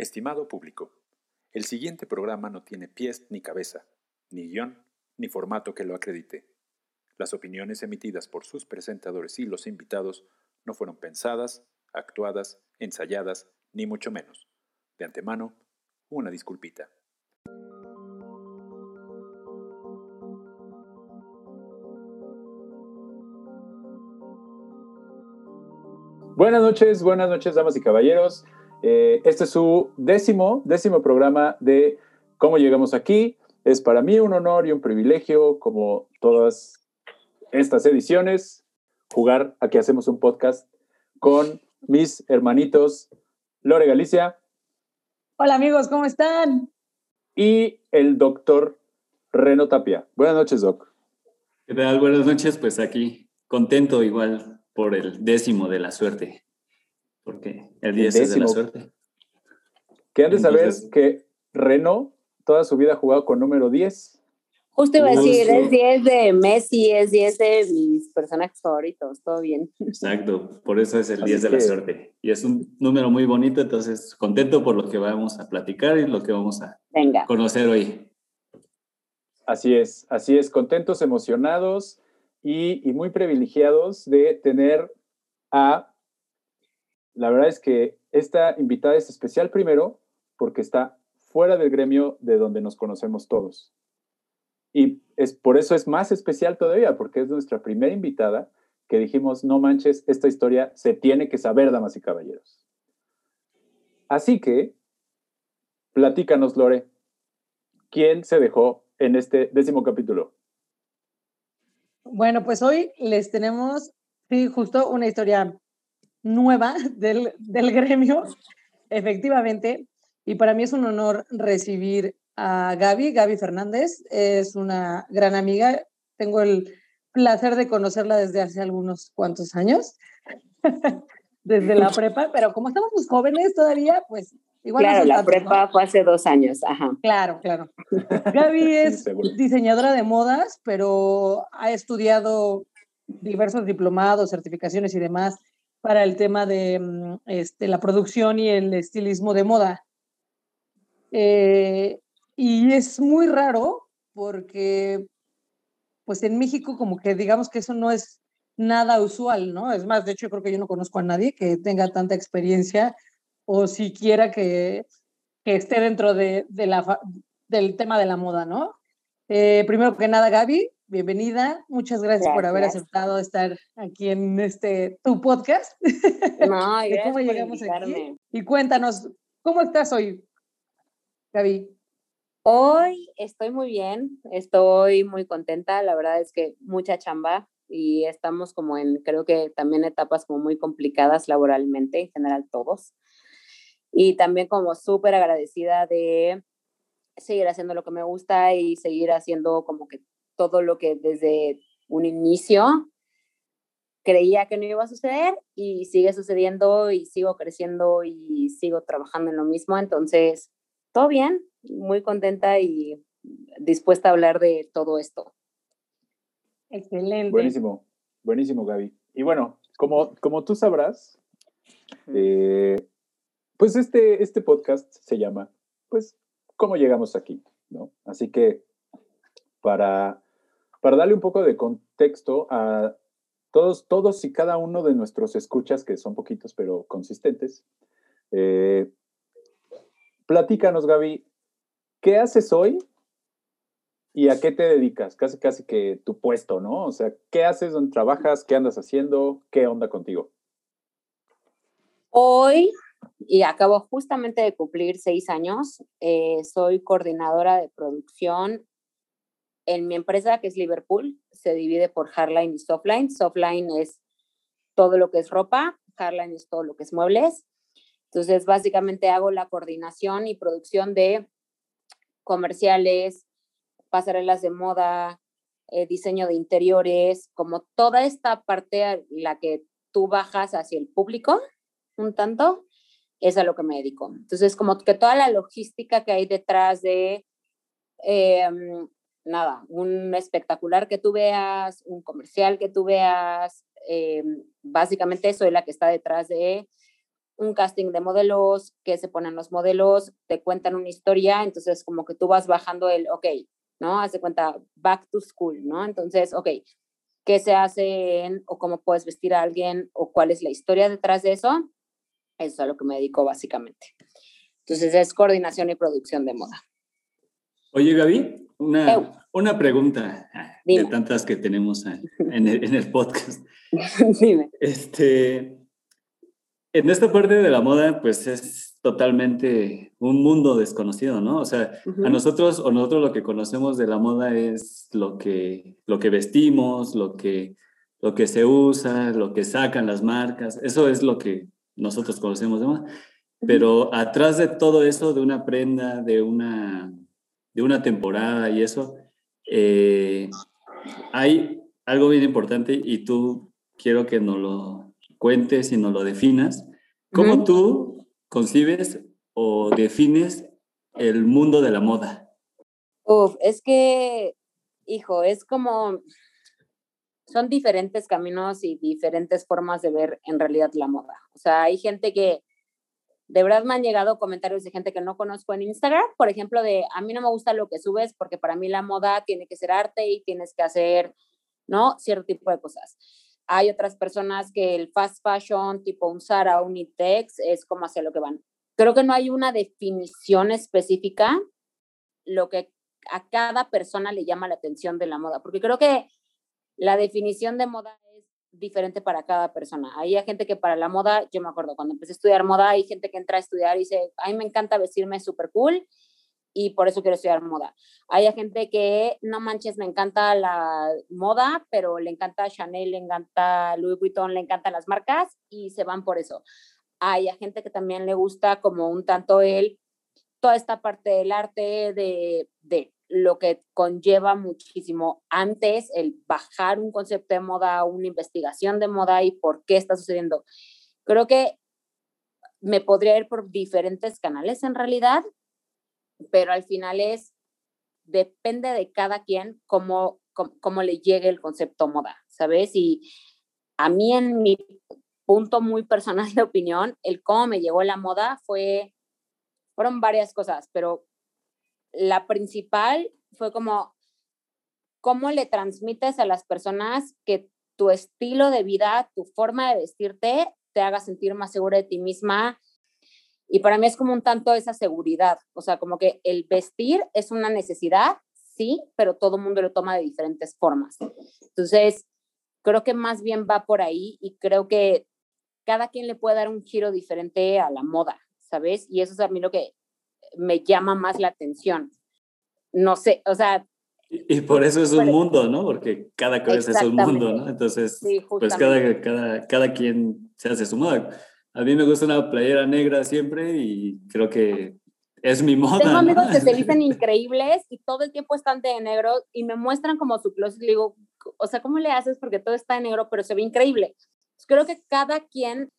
Estimado público, el siguiente programa no tiene pies ni cabeza, ni guion, ni formato que lo acredite. Las opiniones emitidas por sus presentadores y los invitados no fueron pensadas, actuadas, ensayadas, ni mucho menos. De antemano, una disculpita. Buenas noches, buenas noches, damas y caballeros. Eh, este es su décimo, décimo programa de Cómo llegamos aquí. Es para mí un honor y un privilegio, como todas estas ediciones, jugar a que hacemos un podcast con mis hermanitos Lore Galicia. Hola amigos, ¿cómo están? Y el doctor Reno Tapia. Buenas noches, Doc. ¿Qué tal? Buenas noches, pues aquí contento igual por el décimo de la suerte porque el 10 es de la suerte. Que han de saber que Reno toda su vida ha jugado con número 10. Justo iba a decir, es 10 de Messi, es 10 de mis personajes favoritos, todo bien. Exacto, por eso es el 10 de la suerte. Y es un número muy bonito, entonces contento por lo que vamos a platicar y lo que vamos a conocer hoy. Así es, así es, contentos, emocionados y, y muy privilegiados de tener a la verdad es que esta invitada es especial primero porque está fuera del gremio de donde nos conocemos todos. Y es, por eso es más especial todavía, porque es nuestra primera invitada que dijimos, no manches, esta historia se tiene que saber, damas y caballeros. Así que, platícanos, Lore, ¿quién se dejó en este décimo capítulo? Bueno, pues hoy les tenemos, sí, justo una historia nueva del, del gremio, efectivamente. Y para mí es un honor recibir a Gaby, Gaby Fernández. Es una gran amiga. Tengo el placer de conocerla desde hace algunos cuantos años, desde la prepa, pero como estamos muy jóvenes todavía, pues igual. Claro, la prepa fue hace dos años, ajá. Claro, claro. Gaby es diseñadora de modas, pero ha estudiado diversos diplomados, certificaciones y demás para el tema de mm, este, la producción y el estilismo de moda. Eh, y es muy raro porque, pues en México como que digamos que eso no es nada usual, ¿no? Es más, de hecho, yo creo que yo no conozco a nadie que tenga tanta experiencia o siquiera que, que esté dentro de, de la, del tema de la moda, ¿no? Eh, primero que nada, Gaby, bienvenida. Muchas gracias, por haber aceptado estar aquí en este tu podcast. No, cómo llegamos aquí. Y cuéntanos, ¿cómo estás hoy, Gaby? Hoy estoy muy bien, estoy muy contenta. La verdad es que mucha chamba y estamos como en, creo que también etapas como muy complicadas laboralmente, en general todos. Y también como súper agradecida de seguir haciendo lo que me gusta y seguir haciendo como que todo lo que desde un inicio creía que no iba a suceder y sigue sucediendo y sigo creciendo y sigo trabajando en lo mismo. Entonces, todo bien, muy contenta y dispuesta a hablar de todo esto. Excelente. Buenísimo, buenísimo, Gaby. Y bueno, como, como tú sabrás, eh, pues este, este podcast se llama, pues, ¿cómo llegamos aquí? ¿no? Así que para para darle un poco de contexto a todos, todos y cada uno de nuestros escuchas, que son poquitos pero consistentes, eh, platícanos, Gaby, ¿qué haces hoy y a qué te dedicas? Casi, casi que tu puesto, ¿no? O sea, ¿qué haces, dónde trabajas, qué andas haciendo, qué onda contigo? Hoy, y acabo justamente de cumplir seis años, eh, soy coordinadora de producción en mi empresa, que es Liverpool, se divide por hardline y softline. Softline es todo lo que es ropa, hardline es todo lo que es muebles. Entonces, básicamente hago la coordinación y producción de comerciales, pasarelas de moda, eh, diseño de interiores, como toda esta parte la que tú bajas hacia el público un tanto, es a lo que me dedico. Entonces, como que toda la logística que hay detrás de em, nada, un espectacular que tú veas, un comercial que tú veas, eh, básicamente soy la que está detrás de un casting de modelos, que se ponen los modelos, te cuentan una historia, entonces como que tú vas bajando el, ok, ¿no? Hace cuenta, back to school, ¿no? Entonces, ok, ¿qué se hace o cómo puedes vestir a alguien o cuál es la historia detrás de eso? Eso es a lo que me dedico básicamente. Entonces es coordinación y producción de moda. Oye, Gaby, una, una pregunta ah, de tantas que tenemos en el, en el podcast. Dime. Este, en esta parte de la moda, pues es totalmente un mundo desconocido, ¿no? O sea, a nosotros o nosotros lo que conocemos de la moda es lo que, lo que vestimos, lo que, lo que se usa, lo que sacan las marcas, eso es lo que nosotros conocemos de moda. Pero atrás de todo eso, de una prenda, de una, de una temporada y eso, eh, hay algo bien importante y tú quiero que nos lo cuentes y nos lo definas. ¿Cómo tú concibes o defines el mundo de la moda? Uf, es que, hijo, es como, son diferentes caminos y diferentes formas de ver en realidad la moda. O sea, hay gente que, de verdad me han llegado comentarios de gente que no conozco en Instagram, por ejemplo, de a mí no me gusta lo que subes porque para mí la moda tiene que ser arte y tienes que hacer, ¿no? Cierto tipo de cosas. Hay otras personas que el fast fashion, tipo un Zara, un es como hacia lo que van. Creo que no hay una definición específica, lo que a cada persona le llama la atención de la moda, porque creo que la definición de moda diferente para cada persona. Hay gente que para la moda, yo me acuerdo, cuando empecé a estudiar moda, hay gente que entra a estudiar y dice, a mí me encanta vestirme súper cool y por eso quiero estudiar moda. Hay gente que, no manches, me encanta la moda, pero le encanta Chanel, le encanta Louis Vuitton, le encantan las marcas y se van por eso. Hay gente que también le gusta como un tanto él, toda esta parte del arte, de, de lo que conlleva muchísimo antes el bajar un concepto de moda, una investigación de moda y por qué está sucediendo. Creo que me podría ir por diferentes canales en realidad, pero al final es, depende de cada quien cómo, cómo, le llegue el concepto moda, ¿sabes? Y a mí en mi punto muy personal de opinión, el cómo me llegó la moda fue, fueron varias cosas, pero la principal fue como cómo le transmites a las personas que tu estilo de vida, tu forma de vestirte te haga sentir más segura de ti misma, y para mí es como un tanto esa seguridad, o sea, como que el vestir es una necesidad, sí, pero todo el mundo lo toma de diferentes formas. Entonces, creo que más bien va por ahí y creo que cada quien le puede dar un giro diferente a la moda, ¿sabes? Y eso es a mí lo que me llama más la atención. No sé, o sea... Y por eso es un mundo, ¿no? Porque cada cabeza es un mundo, ¿no? Entonces, pues cada, cada, cada quien se hace su moda a mí me gusta una playera negra siempre y creo que es mi moda. Tengo amigos que se dicen increíbles y todo el tiempo están de negro y me muestran como su closet y digo, o sea, ¿cómo le haces? Porque todo está de negro, pero se ve increíble. Creo que cada quien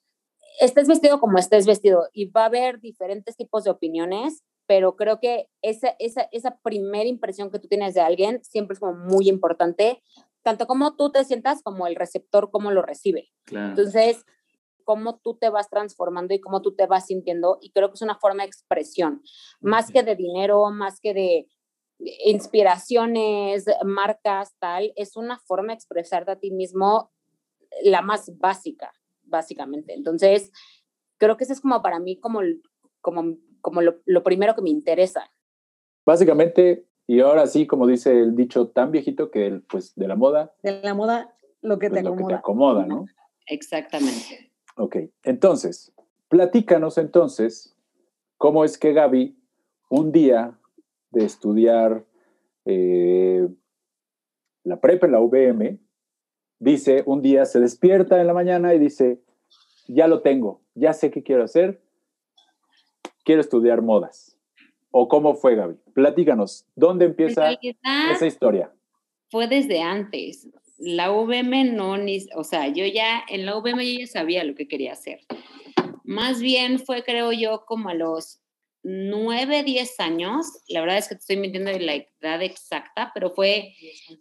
estés vestido como estés vestido y va a haber diferentes tipos de opiniones, pero creo que esa, esa, esa primera impresión que tú tienes de alguien siempre es como muy importante, tanto como tú te sientas como el receptor, cómo lo recibe. Entonces, cómo tú te vas transformando y cómo tú te vas sintiendo y creo que es una forma de expresión, más que de dinero, más que de inspiraciones, marcas, tal, es una forma de expresarte a ti mismo la más básica, básicamente. Entonces, creo que eso es como para mí como, como, como lo, lo primero que me interesa. Básicamente, y ahora sí, como dice el dicho tan viejito que pues de la moda. De la moda, lo que, pues, te, lo que te acomoda, ¿no? Exactamente. Ok, entonces, platícanos entonces cómo es que Gaby, un día de estudiar eh, la prepa en la UVM, dice, un día se despierta en la mañana y dice, ya lo tengo, ya sé qué quiero hacer, quiero estudiar modas. ¿O cómo fue, Gaby? Platícanos, ¿dónde empieza esa historia? Fue desde antes la UVM no, ni, o sea, yo ya en la UVM yo ya sabía lo que quería hacer. Más bien fue, creo yo, como a los 9, 10 años, la verdad es que te estoy mintiendo de la edad exacta, pero fue,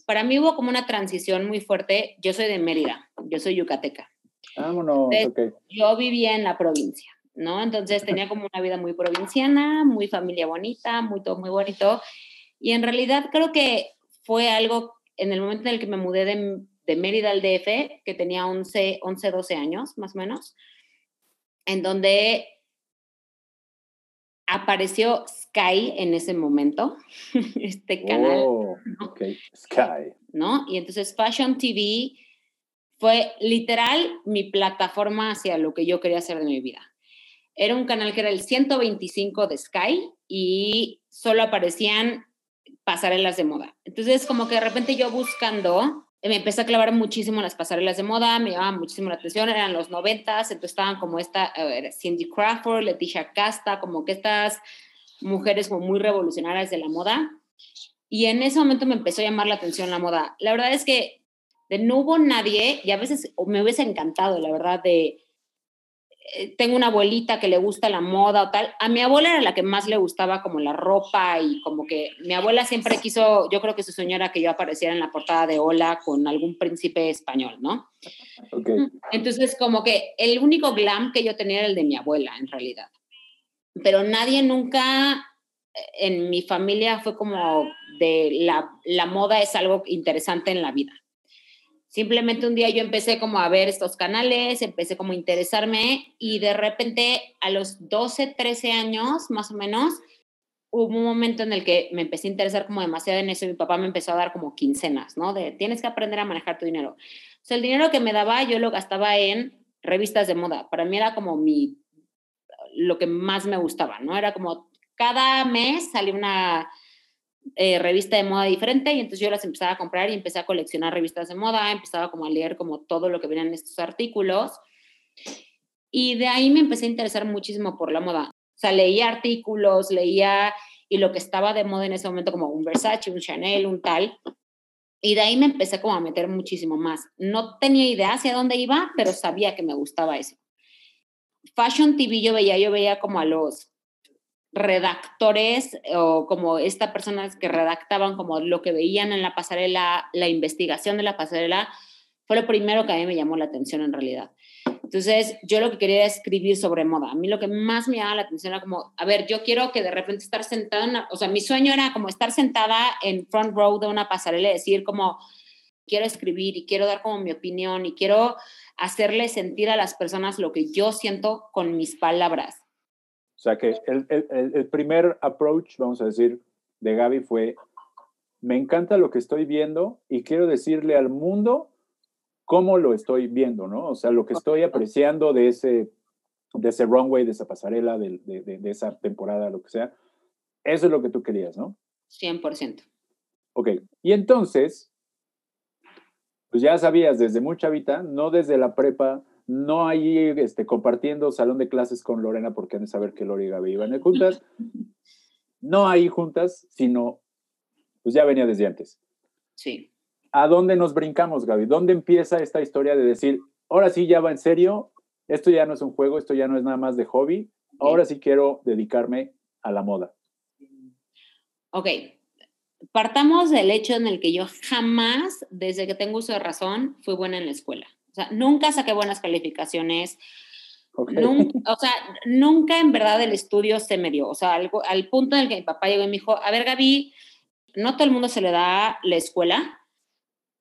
para mí hubo como una transición muy fuerte. Yo soy de Mérida, yo soy yucateca. Vámonos, Yo vivía en la provincia. ¿no? Entonces tenía como una vida muy provinciana, muy familia bonita, muy todo muy bonito. Y en realidad creo que fue algo en el momento en el que me mudé de, de Mérida al DF, que tenía 11, 11, 12 años más o menos, en donde apareció Sky en ese momento, este canal. Oh, ok, Sky. ¿No? Y entonces Fashion TV fue literal mi plataforma hacia lo que yo quería hacer de mi vida. Era un canal que era el 125 de Sky y solo aparecían pasarelas de moda. Entonces, como que de repente yo buscando, me empecé a clavar muchísimo las pasarelas de moda, me llamaba muchísimo la atención, eran los noventas, entonces estaban como esta, Cindy Crawford, Leticia Casta, como que estas mujeres como muy revolucionarias de la moda. Y en ese momento me empezó a llamar la atención la moda. La verdad es que de no hubo nadie, y a veces me hubiese encantado, la verdad, de tengo una abuelita que le gusta la moda o tal. A mi abuela era la que más le gustaba como la ropa y como que mi abuela siempre quiso, yo creo que su sueño era que yo apareciera en la portada de Hola con algún príncipe español, ¿no? Okay. Entonces como que el único glam que yo tenía era el de mi abuela en realidad. Pero nadie nunca eh, en mi familia fue como de la, la moda es algo interesante en la vida. Simplemente un día yo empecé como a ver estos canales, empecé como a interesarme y de repente a los 12, 13 años más o menos, hubo un momento en el que me empecé a interesar como demasiado en eso y mi papá me empezó a dar como quincenas, ¿no? De tienes que aprender a manejar tu dinero. O sea, el dinero que me daba yo lo gastaba en revistas de moda. Para mí era como mi, lo que más me gustaba, ¿no? Era como cada mes salía una eh, revista de moda diferente y entonces yo las empezaba a comprar y empecé a coleccionar revistas de moda, empezaba como a leer como todo lo que venían en estos artículos y de ahí me empecé a interesar muchísimo por la moda. O sea, leía artículos, leía y lo que estaba de moda en ese momento como un Versace, un Chanel, un tal. Y de ahí me empecé como a meter muchísimo más. No tenía idea hacia dónde iba, pero sabía que me gustaba eso. Fashion TV yo veía, yo veía como a los redactores o como estas personas que redactaban como lo que veían en la pasarela, la investigación de la pasarela, fue lo primero que a mí me llamó la atención en realidad. Entonces, yo lo que quería era escribir sobre moda. A mí lo que más me llamaba la atención era como, a ver, yo quiero que de repente estar sentada, en o sea, mi sueño era como estar sentada en front row de una pasarela y decir como, quiero escribir y quiero dar como mi opinión y quiero hacerle sentir a las personas lo que yo siento con mis palabras. O sea que el, el, el, primer approach, vamos a decir, de Gaby fue, me encanta lo que estoy viendo y quiero decirle al mundo cómo lo estoy viendo, ¿no? O sea, lo que estoy apreciando de ese, de ese runway, de esa pasarela, de, de, de esa temporada, lo que sea. Eso es lo que tú querías, ¿no? 100%. Ok, y entonces, pues ya sabías desde mucha vida, no desde la prepa, no ahí este, compartiendo salón de clases con Lorena porque han de saber que Lori y Gaby iban juntas, no ahí juntas, sino pues ya venía desde antes. Sí. ¿A dónde nos brincamos, Gaby? ¿Dónde empieza esta historia de decir, ahora sí ya va en serio, esto ya no es un juego, esto ya no es nada más de hobby, ahora sí quiero dedicarme a la moda? Ok, partamos del hecho en el que yo jamás, desde que tengo uso de razón, fui buena en la escuela. O sea, nunca saqué buenas calificaciones. Nunca, o sea, nunca en verdad el estudio se me dio. O sea, algo, al punto en el que mi papá llegó y me dijo, a ver, Gaby, no todo el mundo se le da la escuela.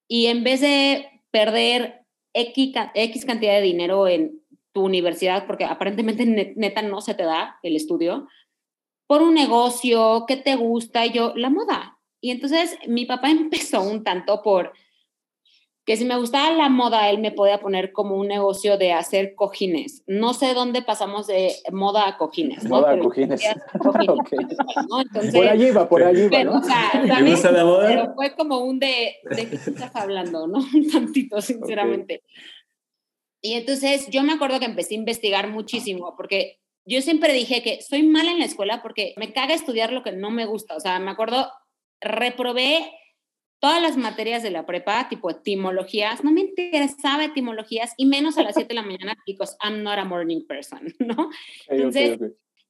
Y en vez de perder X, X cantidad de dinero en tu universidad, porque aparentemente neta no se te da el estudio, por un negocio, ¿qué te gusta? Y yo, la moda. Y entonces mi papá empezó un tanto por que si me gustaba la moda, él me podía poner como un negocio de hacer cojines. No sé dónde pasamos de moda a cojines. Moda a cojines. por allí va, por allí va, ¿no? Pero fue como un de, ¿de qué estás hablando, no? Un tantito, sinceramente. Y entonces yo me acuerdo que empecé a investigar muchísimo, porque yo siempre dije que soy mala en la escuela porque me caga estudiar lo que no me gusta. O sea, me acuerdo, reprobé todas las materias de la prepa, tipo etimologías, no me interesaba etimologías y menos a las 7 de la mañana because I'm not a morning person, ¿no? Entonces,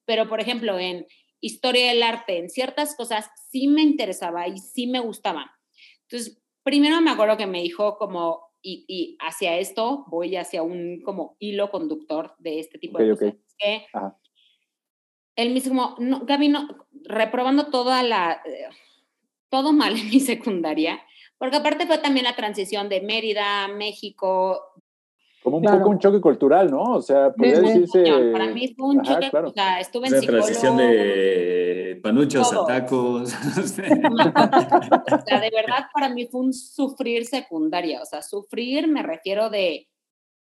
pero por ejemplo, en historia del arte, en ciertas cosas sí me interesaba y sí me gustaba. Entonces, primero me acuerdo que me dijo como, y, y hacia esto voy hacia un como hilo conductor de este tipo de cosas. que él mismo, no, Gaby, no, reprobando toda la, eh, todo mal en mi secundaria, porque aparte fue también la transición de Mérida, México. Como un poco un choque cultural, ¿no? O sea, podría decirse... Para mí fue un choque, o sea, estuve en La transición de panuchos a tacos. o sea, de verdad para mí fue un sufrir secundaria, o sea, sufrir me refiero de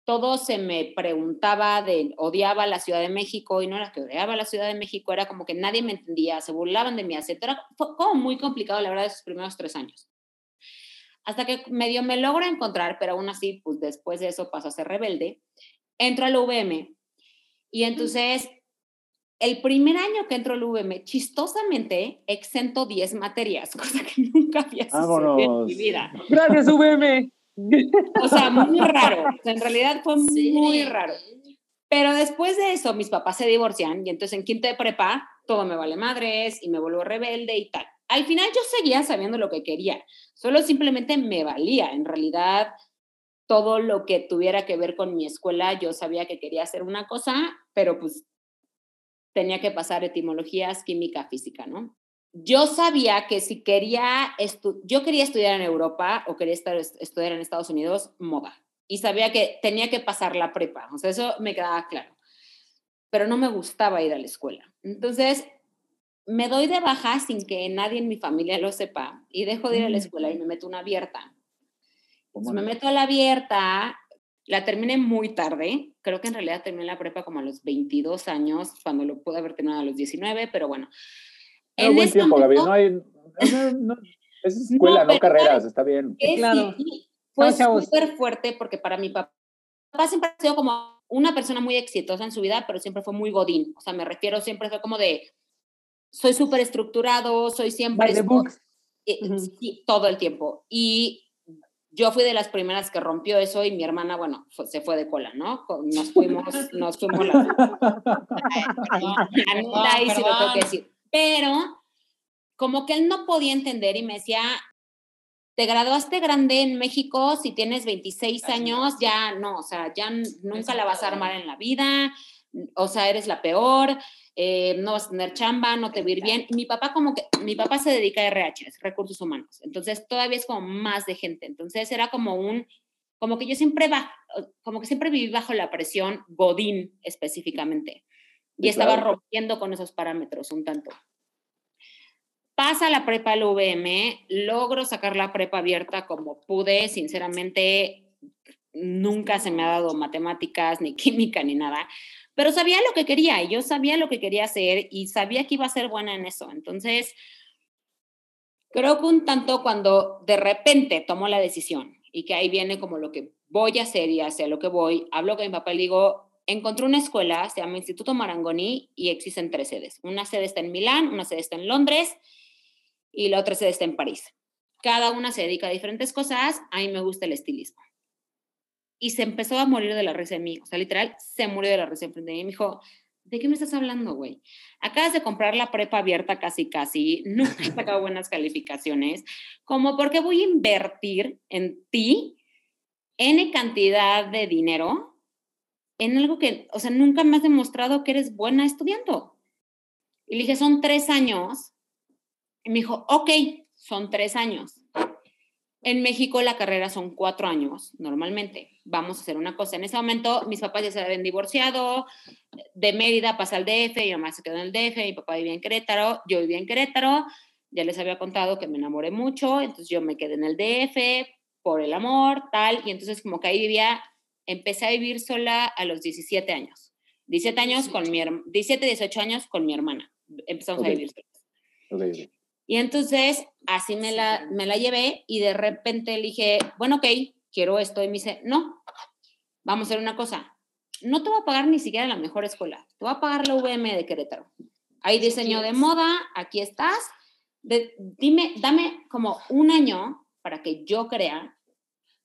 todo se me preguntaba de odiaba la Ciudad de México y no era que odiaba la Ciudad de México, era como que nadie me entendía, se burlaban de mi acento, era como muy complicado la verdad esos primeros tres años. Hasta que medio me logro encontrar, pero aún así, pues después de eso paso a ser rebelde, entro al UVM y entonces el primer año que entro al UVM, chistosamente, exento 10 materias, cosa que nunca había sucedido en mi vida. Gracias, UVM. O sea, muy raro. en realidad fue muy raro. Pero después de eso, mis papás se divorcian y entonces en quinto de prepa todo me vale madres y me vuelvo rebelde y tal. Al final yo seguía sabiendo lo que quería, solo simplemente me valía. En realidad, todo lo que tuviera que ver con mi escuela, yo sabía que quería hacer una cosa, pero pues tenía que pasar etimologías, química, física, ¿no? Yo sabía que si quería, yo quería estudiar en Europa o quería estar, estudiar en Estados Unidos, moda. Y sabía que tenía que pasar la prepa, o sea, eso me quedaba claro. Pero no me gustaba ir a la escuela. Entonces, me doy de baja sin que nadie en mi familia lo sepa y dejo de ir a la mm. escuela y me meto una abierta. me meto a la abierta, la terminé muy tarde, creo que en realidad terminé la prepa como a los 22 años, cuando lo pude haber terminado a los 19, pero bueno, no, buen tiempo, Gaby. No hay. es escuela, no, carreras, está bien. claro. fue súper fuerte porque para mi papá, papá siempre ha sido como una persona muy exitosa en su vida, pero siempre fue muy godín. O sea, me refiero, siempre fue como de. Soy súper estructurado, soy siempre. Sí, todo el tiempo. Y yo fui de las primeras que rompió eso y mi hermana, bueno, se fue de cola, ¿no? Nos fuimos, nos fuimos la... Ahí sí lo tengo que decir pero como que él no podía entender y me decía, te graduaste grande en México, si tienes 26 años, ya no, o sea, ya nunca la vas a armar en la vida, o sea, eres la peor, eh, no vas a tener chamba, no te va a ir bien. Mi papá como que, mi papá se dedica a RH, recursos humanos, entonces todavía es como más de gente, entonces era como un, como que yo siempre, como que siempre viví bajo la presión Godín específicamente y estaba rompiendo con esos parámetros un tanto. Pasa la prepa al UVM, logro sacar la prepa abierta como pude, sinceramente nunca se me ha dado matemáticas, ni química, ni nada, pero sabía lo que quería y yo sabía lo que quería hacer y sabía que iba a ser buena en eso. Entonces, creo que un tanto cuando de repente tomo la decisión y que ahí viene como lo que voy a hacer y hacia lo que voy, hablo con mi papá y le digo, encontré una escuela, se llama Instituto Marangoni y existen tres sedes. Una sede está en Milán, una sede está en Londres y la otra sede está en París. Cada una se dedica a diferentes cosas. A mí me gusta el estilismo. Y se empezó a morir de la risa de mí. O sea, literal, se murió de la risa frente de mí. Me dijo, ¿de qué me estás hablando, güey? Acabas de comprar la prepa abierta casi, casi. Nunca he sacado buenas calificaciones. Como, porque voy a invertir en ti N cantidad de dinero en algo que, o sea, nunca me has demostrado que eres buena estudiando. Y le dije, son tres años. Y me dijo, ok, son tres años. En México la carrera son cuatro años, normalmente. Vamos a hacer una cosa. En ese momento mis papás ya se habían divorciado, de Mérida pasa al DF, mi mamá se quedó en el DF, mi papá vivía en Querétaro, yo vivía en Querétaro, ya les había contado que me enamoré mucho, entonces yo me quedé en el DF por el amor, tal, y entonces como que ahí vivía empecé a vivir sola a los 17 años. 17 años con mi 17, 18 años con mi hermana. Empezamos a vivir solas. Y entonces así me la, me la llevé y de repente le dije, bueno, ok, quiero esto. Y me dice, no, vamos a hacer una cosa. No te voy a pagar ni siquiera la mejor escuela. Te voy a pagar la VM de Querétaro. Hay diseño de moda, aquí estás. dime, dame como un año para que yo crea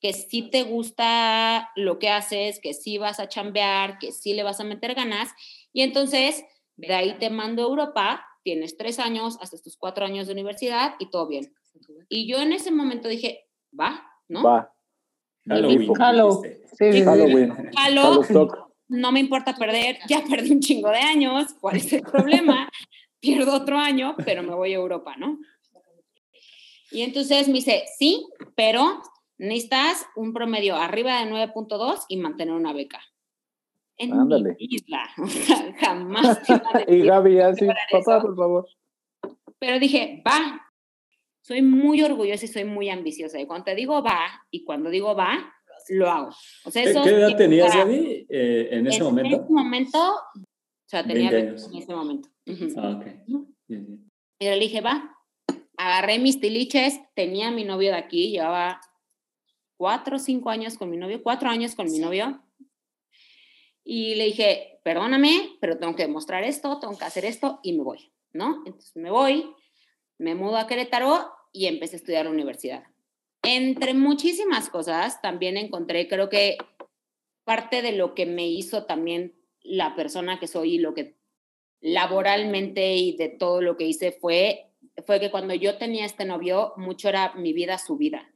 que sí te gusta lo que haces, que sí vas a chambear, que sí le vas a meter ganas. Y entonces, de ahí te mando a Europa, tienes tres años, hasta tus cuatro años de universidad y todo bien. Y yo en ese momento dije, va, ¿no? Va. Halloween. Halloween. Sí, Halloween. Halloween. no me importa perder, ya perdí un chingo de años, ¿cuál es el problema? Pierdo otro año, pero me voy a Europa, ¿no? Y entonces me dice, sí, pero necesitas un promedio arriba de 9.2 y mantener una beca. En mi isla, jamás. y Gaby, así, papá, por favor. Pero dije, va. Soy muy orgullosa y soy muy ambiciosa. Y cuando te digo va, y cuando digo va, lo hago. O sea, eso ¿Qué edad tenías, Gaby, eh, en ese momento? En ese momento, o sea, tenía 20 años. en ese momento. Ah, ok. Y le dije, va. Agarré mis tiliches, tenía mi novio de aquí, llevaba cuatro o cinco años con mi novio, cuatro años con mi novio. Y le dije, perdóname, pero tengo que demostrar esto, tengo que hacer esto y me voy, ¿no? Entonces me voy, me mudo a Querétaro y empecé a estudiar la universidad. Entre muchísimas cosas, también encontré, creo que parte de lo que me hizo también la persona que soy y lo que laboralmente y de todo lo que hice fue, fue que cuando yo tenía este novio, mucho era mi vida, su vida.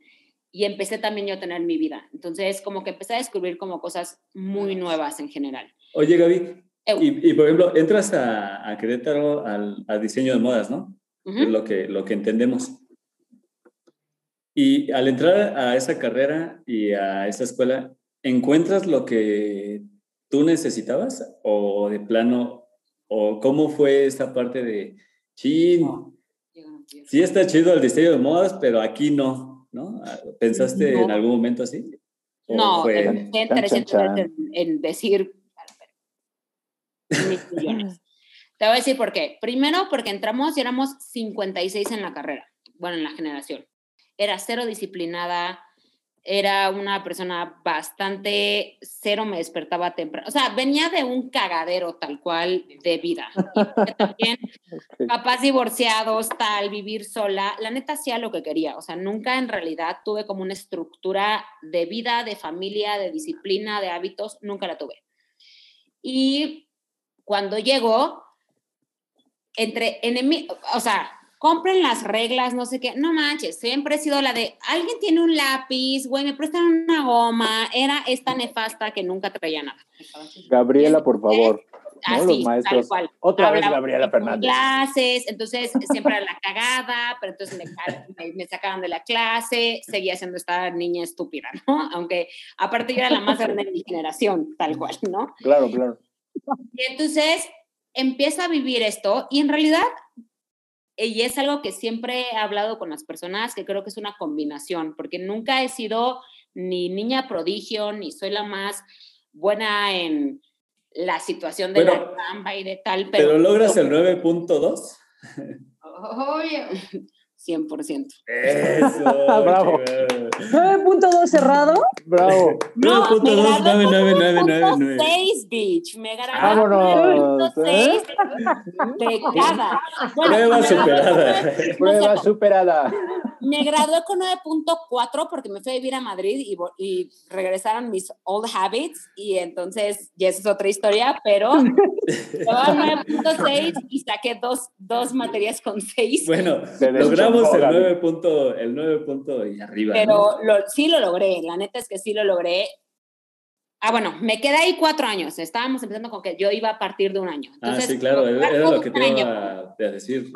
Y empecé también yo a tener mi vida. Entonces, como que empecé a descubrir como cosas muy nuevas en general. Oye, Gaby, y, por ejemplo, entras a, a Querétaro al, al, diseño de modas, ¿no? Es lo que, lo que entendemos. Y al entrar a esa carrera y a esa escuela, ¿encuentras lo que tú necesitabas o de plano, o cómo fue esa parte de, sí, sí está chido el diseño de modas, pero aquí no, ¿no? ¿Pensaste en algún momento así? No, fue... en, en, decir mis millones. Te voy a decir por qué. Primero, porque entramos y éramos 56 en la carrera, bueno, en la generación era cero disciplinada, era una persona bastante cero, me despertaba temprano. O sea, venía de un cagadero tal cual de vida. también papás divorciados, tal, vivir sola. La neta hacía lo que quería. O sea, nunca en realidad tuve como una estructura de vida, de familia, de disciplina, de hábitos. Nunca la tuve. Y cuando llegó, entre enemigos, o sea, compren las reglas, no sé qué. No manches, siempre he sido la de, alguien tiene un lápiz, güey, me prestan una goma. Era esta nefasta que nunca traía nada. Gabriela, por favor. Así, tal cual. Otra vez Gabriela Fernández. Clases, entonces siempre era la cagada, pero entonces me, me, sacaban de la clase, seguía siendo esta niña estúpida, ¿no? Aunque aparte yo era la más grande de mi generación, tal cual, ¿no? Claro, claro. Y entonces empieza a vivir esto y en realidad y es algo que siempre he hablado con las personas, que creo que es una combinación, porque nunca he sido ni niña prodigio, ni soy la más buena en la situación de la trampa y de tal. Pero, ¿pero logras el 9.2? Oye, 100%. Eso. Bravo. 9.2 cerrado. Bravo. 9.2, 9.6, bitch. Me gradué 9.6 de cada. Prueba superada. Prueba superada. Me gradué con 9.4 porque me fui a vivir a Madrid y, y, regresaron mis old habits y entonces ya esa es otra historia, pero 9.6 y saqué dos, dos materias con 6. Bueno, logramos el 9, punto, el 9 punto y arriba. Pero lo, sí lo logré, la neta es que sí lo logré. Ah, bueno, me quedé ahí cuatro años. Estábamos empezando con que yo iba a partir de un año. ah, sí, claro, era, lo que te iba a decir.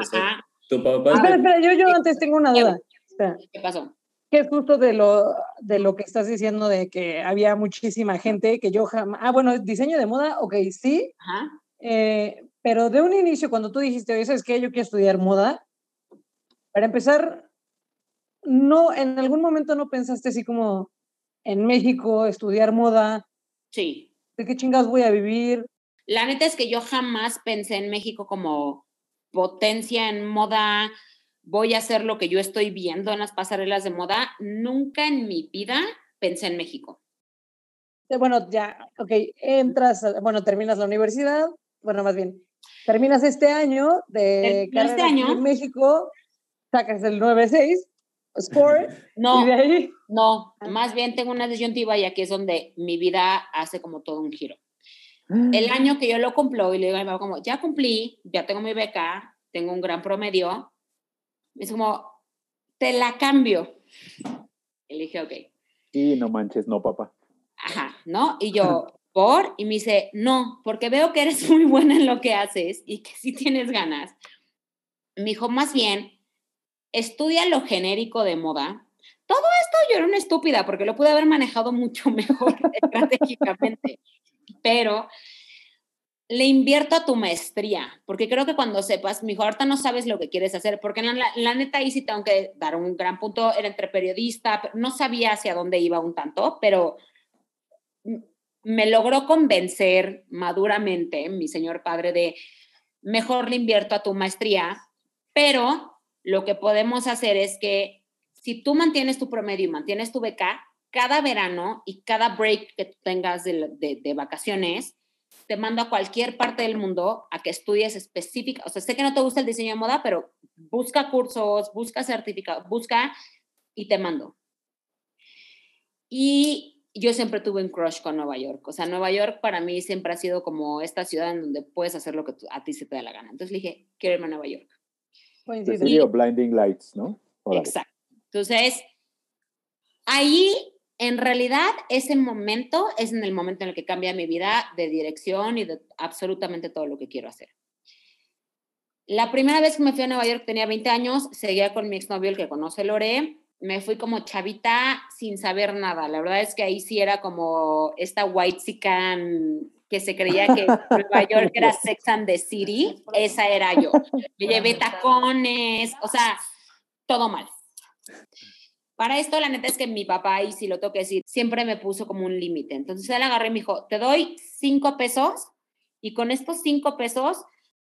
tu papá. Espera, espera, yo, yo antes tengo una duda. ¿Qué pasó? Que es justo de lo, de lo que estás diciendo de que había muchísima gente que yo jamás. Ah, bueno, diseño de moda, ok, sí. Ajá. Eh, pero de un inicio, cuando tú dijiste, oye, ¿sabes qué? Yo quiero estudiar moda. Para empezar, no, en algún momento no pensaste así como en México, estudiar moda. Sí. ¿De qué chingas voy a vivir? La neta es que yo jamás pensé en México como potencia en moda, voy a hacer lo que yo estoy viendo en las pasarelas de moda. Nunca en mi vida pensé en México. Eh, bueno, ya, ok, entras, bueno, terminas la universidad, bueno, más bien, terminas este año de este año? en México, sacas el 9-6, score, no, y de ahí... No, más bien tengo una disyuntiva y aquí es donde mi vida hace como todo un giro. El año que yo lo cumplo y le digo a como, ya cumplí, ya tengo mi beca, tengo un gran promedio, es como, te la cambio. Y le dije, ok. Y no manches, no, papá. Ajá, ¿no? Y yo, ¿por? Y me dice, no, porque veo que eres muy buena en lo que haces y que sí tienes ganas. Me dijo, más bien, estudia lo genérico de moda. Todo esto yo era una estúpida porque lo pude haber manejado mucho mejor estratégicamente, pero le invierto a tu maestría, porque creo que cuando sepas, mejor ahorita no sabes lo que quieres hacer, porque la, la, neta ahí sí tengo que dar un gran punto, era entre periodista, no sabía hacia dónde iba un tanto, pero me logró convencer maduramente mi señor padre de mejor le invierto a tu maestría, pero lo que podemos hacer es que si tú mantienes tu promedio y mantienes tu beca, cada verano y cada break que tengas de, vacaciones, te mando a cualquier parte del mundo a que estudies específica, o sea, sé que no te gusta el diseño de moda, pero busca cursos, busca certificados, busca y te mando. Y yo siempre tuve un crush con Nueva York, o sea, Nueva York para mí siempre ha sido como esta ciudad en donde puedes hacer lo que a ti se te da la gana. Entonces dije, quiero irme a Nueva York. Sería Blinding Lights, ¿no? Exacto. Entonces, ahí en realidad ese momento es en el momento en el que cambia mi vida de dirección y de absolutamente todo lo que quiero hacer. La primera vez que me fui a Nueva York tenía 20 años, seguía con mi exnovio, el que conoce Lore. Me fui como chavita sin saber nada. La verdad es que ahí sí era como esta white sican que se creía que Nueva York era Sex and the City. Esa era yo. Me llevé tacones, o sea, todo mal. Para esto, la neta es que mi papá, y si lo tengo que decir, siempre me puso como un límite. Entonces él agarré y me dijo, te doy cinco pesos y con estos cinco pesos,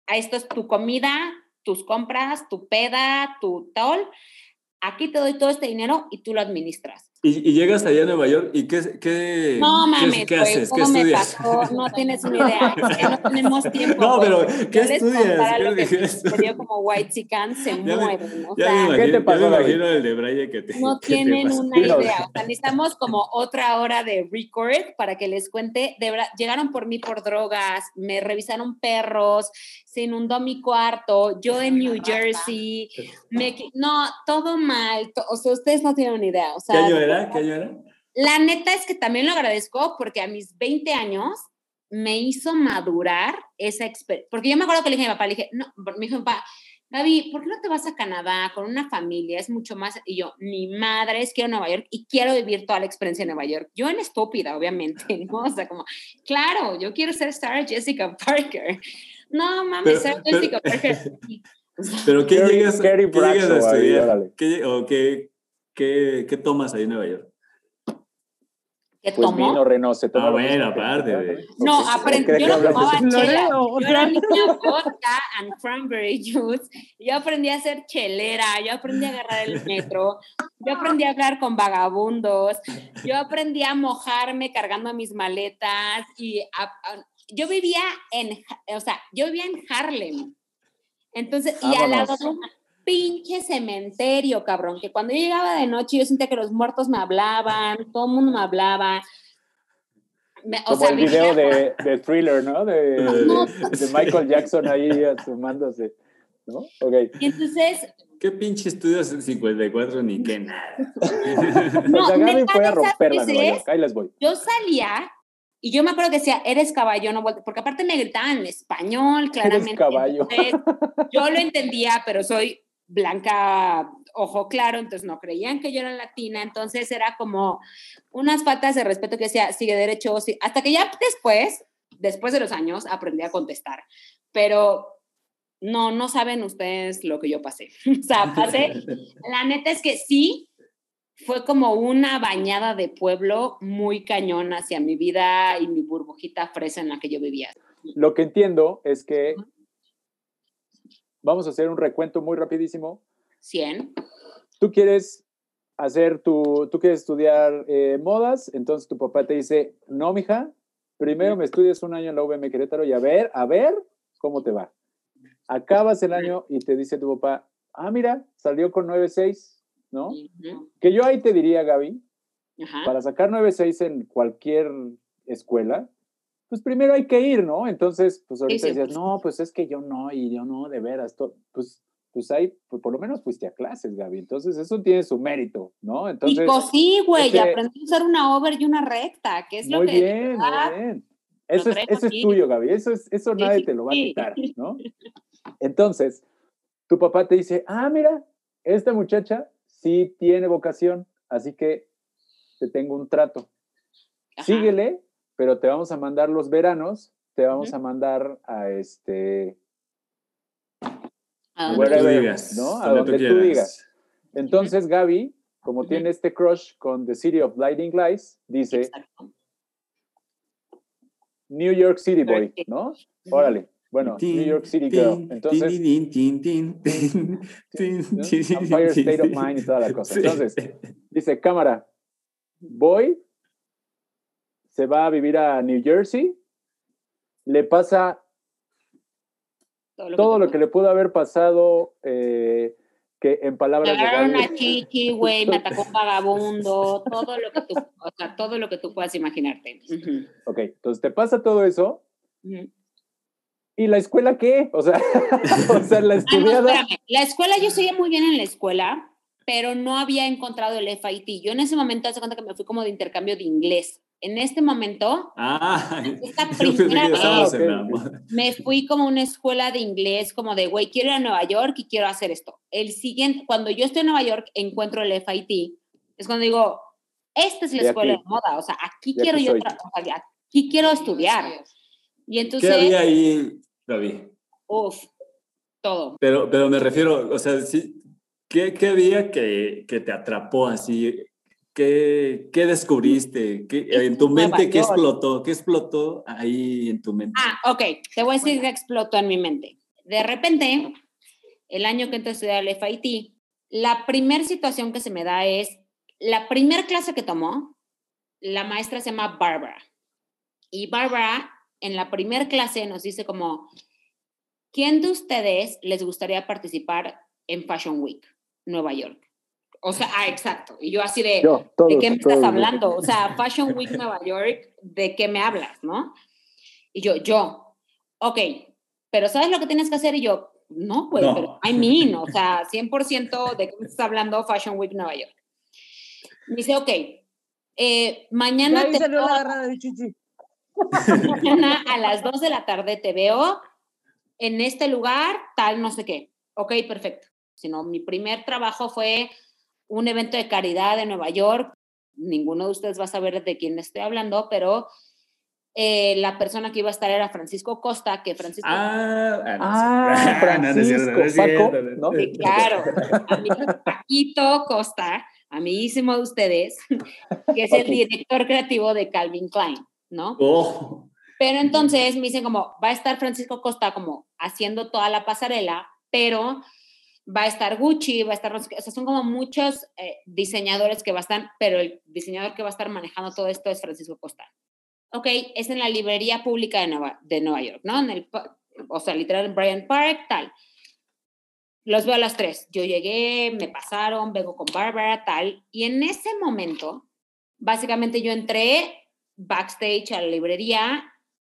a esto es tu comida, tus compras, tu peda, tu tal. Aquí te doy todo este dinero y tú lo administras. Y, llegas allá a Nueva York y qué, qué, no, mames, ¿qué, haces? ¿Qué estudias? No tienes ni idea, es que no tenemos tiempo. No, pero ¿qué estudias? Lo que se dio como White Chican se mueven. O sea, me ¿Qué te pasó, ya me imagino el de Braille que te No tienen una idea. O sea, necesitamos como otra hora de record para que les cuente. De verdad, llegaron por mí por drogas, me revisaron perros, se inundó mi cuarto, yo en New Jersey, me, no, todo mal. O sea, ustedes no tienen una idea. O sea, la neta es que también lo agradezco porque a mis 20 años me hizo madurar esa experiencia. Porque yo me acuerdo que le dije a mi papá, le dije, no, me dijo mi papá, Gaby, ¿por qué no te vas a Canadá con una familia? Es mucho más. Y yo, mi madre es quiero Nueva York y quiero vivir toda la experiencia en Nueva York. Yo en estúpida, obviamente, ¿no? O sea, como, claro, yo quiero ser Sarah Jessica Parker. No, mami, Sarah Jessica Parker. Pero ¿qué llegas, ¿qué llegas a estudiar? ¿Qué, o qué, ¿Qué, qué tomas ahí en Nueva York? ¿Qué pues tomo? vino Renault se toma. Ah, bueno, aparte de... No, aprendí, yo no tomaba chela. Yo era niña vodka and cranberry juice. Yo aprendí a ser chelera, yo aprendí a agarrar el metro, yo aprendí a hablar con vagabundos, yo aprendí a mojarme cargando mis maletas y yo vivía en, o sea, yo vivía en Harlem. Entonces, y al lado pinche cementerio, cabrón, que cuando yo llegaba de noche yo sentía que los muertos me hablaban, todo el mundo me hablaba. o Como el video de, de, Thriller, ¿no? De, de, Michael Jackson ahí asomándose, ¿no? Ok. Y entonces... ¿Qué pinche estudios 54 ni qué nada? No, o sea, Gaby fue a romperla Ahí les voy. Yo salía y yo me acuerdo que decía, eres caballo, no porque aparte me gritaban en español, claramente. Eres caballo. yo lo entendía, pero soy blanca, ojo claro, entonces no creían que yo era latina, entonces era como unas faltas de respeto que decía, sigue derecho, hasta que ya después, después de los años, aprendí a contestar, pero no, no saben ustedes lo que yo pasé. o sea, pasé, la neta es que sí, fue como una bañada de pueblo muy cañón hacia mi vida y mi burbujita fresa en la que yo vivía. Lo que entiendo es que Vamos a hacer un recuento muy rapidísimo. 100. Tú quieres hacer tu, tú quieres estudiar eh, modas, entonces tu papá te dice, no, mija, primero me estudias un año en la UVM Querétaro y a ver, a ver cómo te va. Acabas el año y te dice tu papá, ah, mira, salió con 9.6, ¿no? Que yo ahí te diría, Gaby, para sacar 9.6 en cualquier escuela, pues primero hay que ir, ¿no? Entonces, pues ahorita decías, no, pues es que yo no, y yo no, de veras, pues, pues ahí, pues por lo menos fuiste a clases, Gaby. Entonces, eso tiene su mérito, ¿no? Entonces. Y sí, güey, aprendí a usar una over y una recta, que es lo que. Muy bien, muy bien. Eso, es, eso es, tuyo, Gaby. Eso, es, eso nadie te lo va a quitar, ¿no? Entonces, tu papá te dice, ah, mira, esta muchacha sí tiene vocación, así que te tengo un trato. Síguele, pero te vamos a mandar los veranos, te vamos a mandar a este... A donde tú digas. ¿no? A donde, tú, digas. Entonces, Gaby, como tiene este crush con The City of Lightning Lights, dice... New York City Boy, ¿no? Órale. Bueno, New York City Girl. Entonces, Empire State of Mind y toda la cosa. Entonces, dice, cámara, voy, se va a vivir a New Jersey, le pasa todo lo, que, le pudo haber pasado, eh, que en palabras me de una chichi, güey, me atacó un vagabundo, todo lo que tú, o sea, todo lo que tú puedas imaginarte. Ok, entonces te pasa todo eso. ¿Y la escuela qué? O sea, o sea la estudiada. la escuela, yo seguía muy bien en la escuela, pero no había encontrado el FIT. Yo en ese momento, hace cuenta que me fui como de intercambio de inglés. En este momento, ah, esta primera vez, me fui como a una escuela de inglés, como de, güey, quiero ir a Nueva York y quiero hacer esto. El siguiente, cuando yo estoy en Nueva York, encuentro el FIT. Es cuando digo, esta es la escuela de moda, o sea, aquí quiero yo, aquí quiero estudiar. Y entonces... ¿Qué había ahí, David? Uf, todo. Pero, pero me refiero, o sea, sí, ¿qué, qué había que, que te atrapó así? ¿Qué, ¿Qué, descubriste? ¿Qué, en tu mente qué explotó? ¿Qué explotó ahí en tu mente? Ah, ok. Te voy a decir qué explotó en mi mente. De repente, el año que entré a estudiar el FIT, la primera situación que se me da es, la primera clase que tomó, la maestra se llama Barbara. Y Barbara, en la primera clase, nos dice como, ¿quién de ustedes les gustaría participar en Fashion Week, Nueva York? O sea, ah, exacto. Y yo así de, ¿de qué me estás hablando? O sea, Fashion Week Nueva York, ¿de qué me hablas, no? Y yo, yo, ok, pero ¿sabes lo que tienes que hacer? Y yo, no, pues, pero I mean, o sea, 100% de qué me estás hablando Fashion Week Nueva York. Me dice, ok, eh, mañana te veo, de mañana a las 2 de la tarde te veo en este lugar, tal, no sé qué. Ok, perfecto. Sino mi primer trabajo fue un evento de caridad en Nueva York. Ninguno de ustedes va a saber de quién estoy hablando, pero eh, la persona que iba a estar era Francisco Costa, que Francisco... Ah, ah Francisco, ¿no? Sí, claro. Paquito Costa, amiguísimo de ustedes, que es el director creativo de Calvin Klein, ¿no? Oh. Pero entonces me dicen como, va a estar Francisco Costa como haciendo toda la pasarela, pero va a estar Gucci, va a estar, o sea, son como muchos eh, diseñadores que va a estar, pero el diseñador que va a estar manejando todo esto es Francisco Costa. Ok, es en la librería pública de Nueva, de Nueva York, ¿no? En el, o sea, literal en Bryant Park, tal. Los veo a las tres. Yo llegué, me pasaron, vengo con Bárbara, tal. Y en ese momento, básicamente yo entré backstage a la librería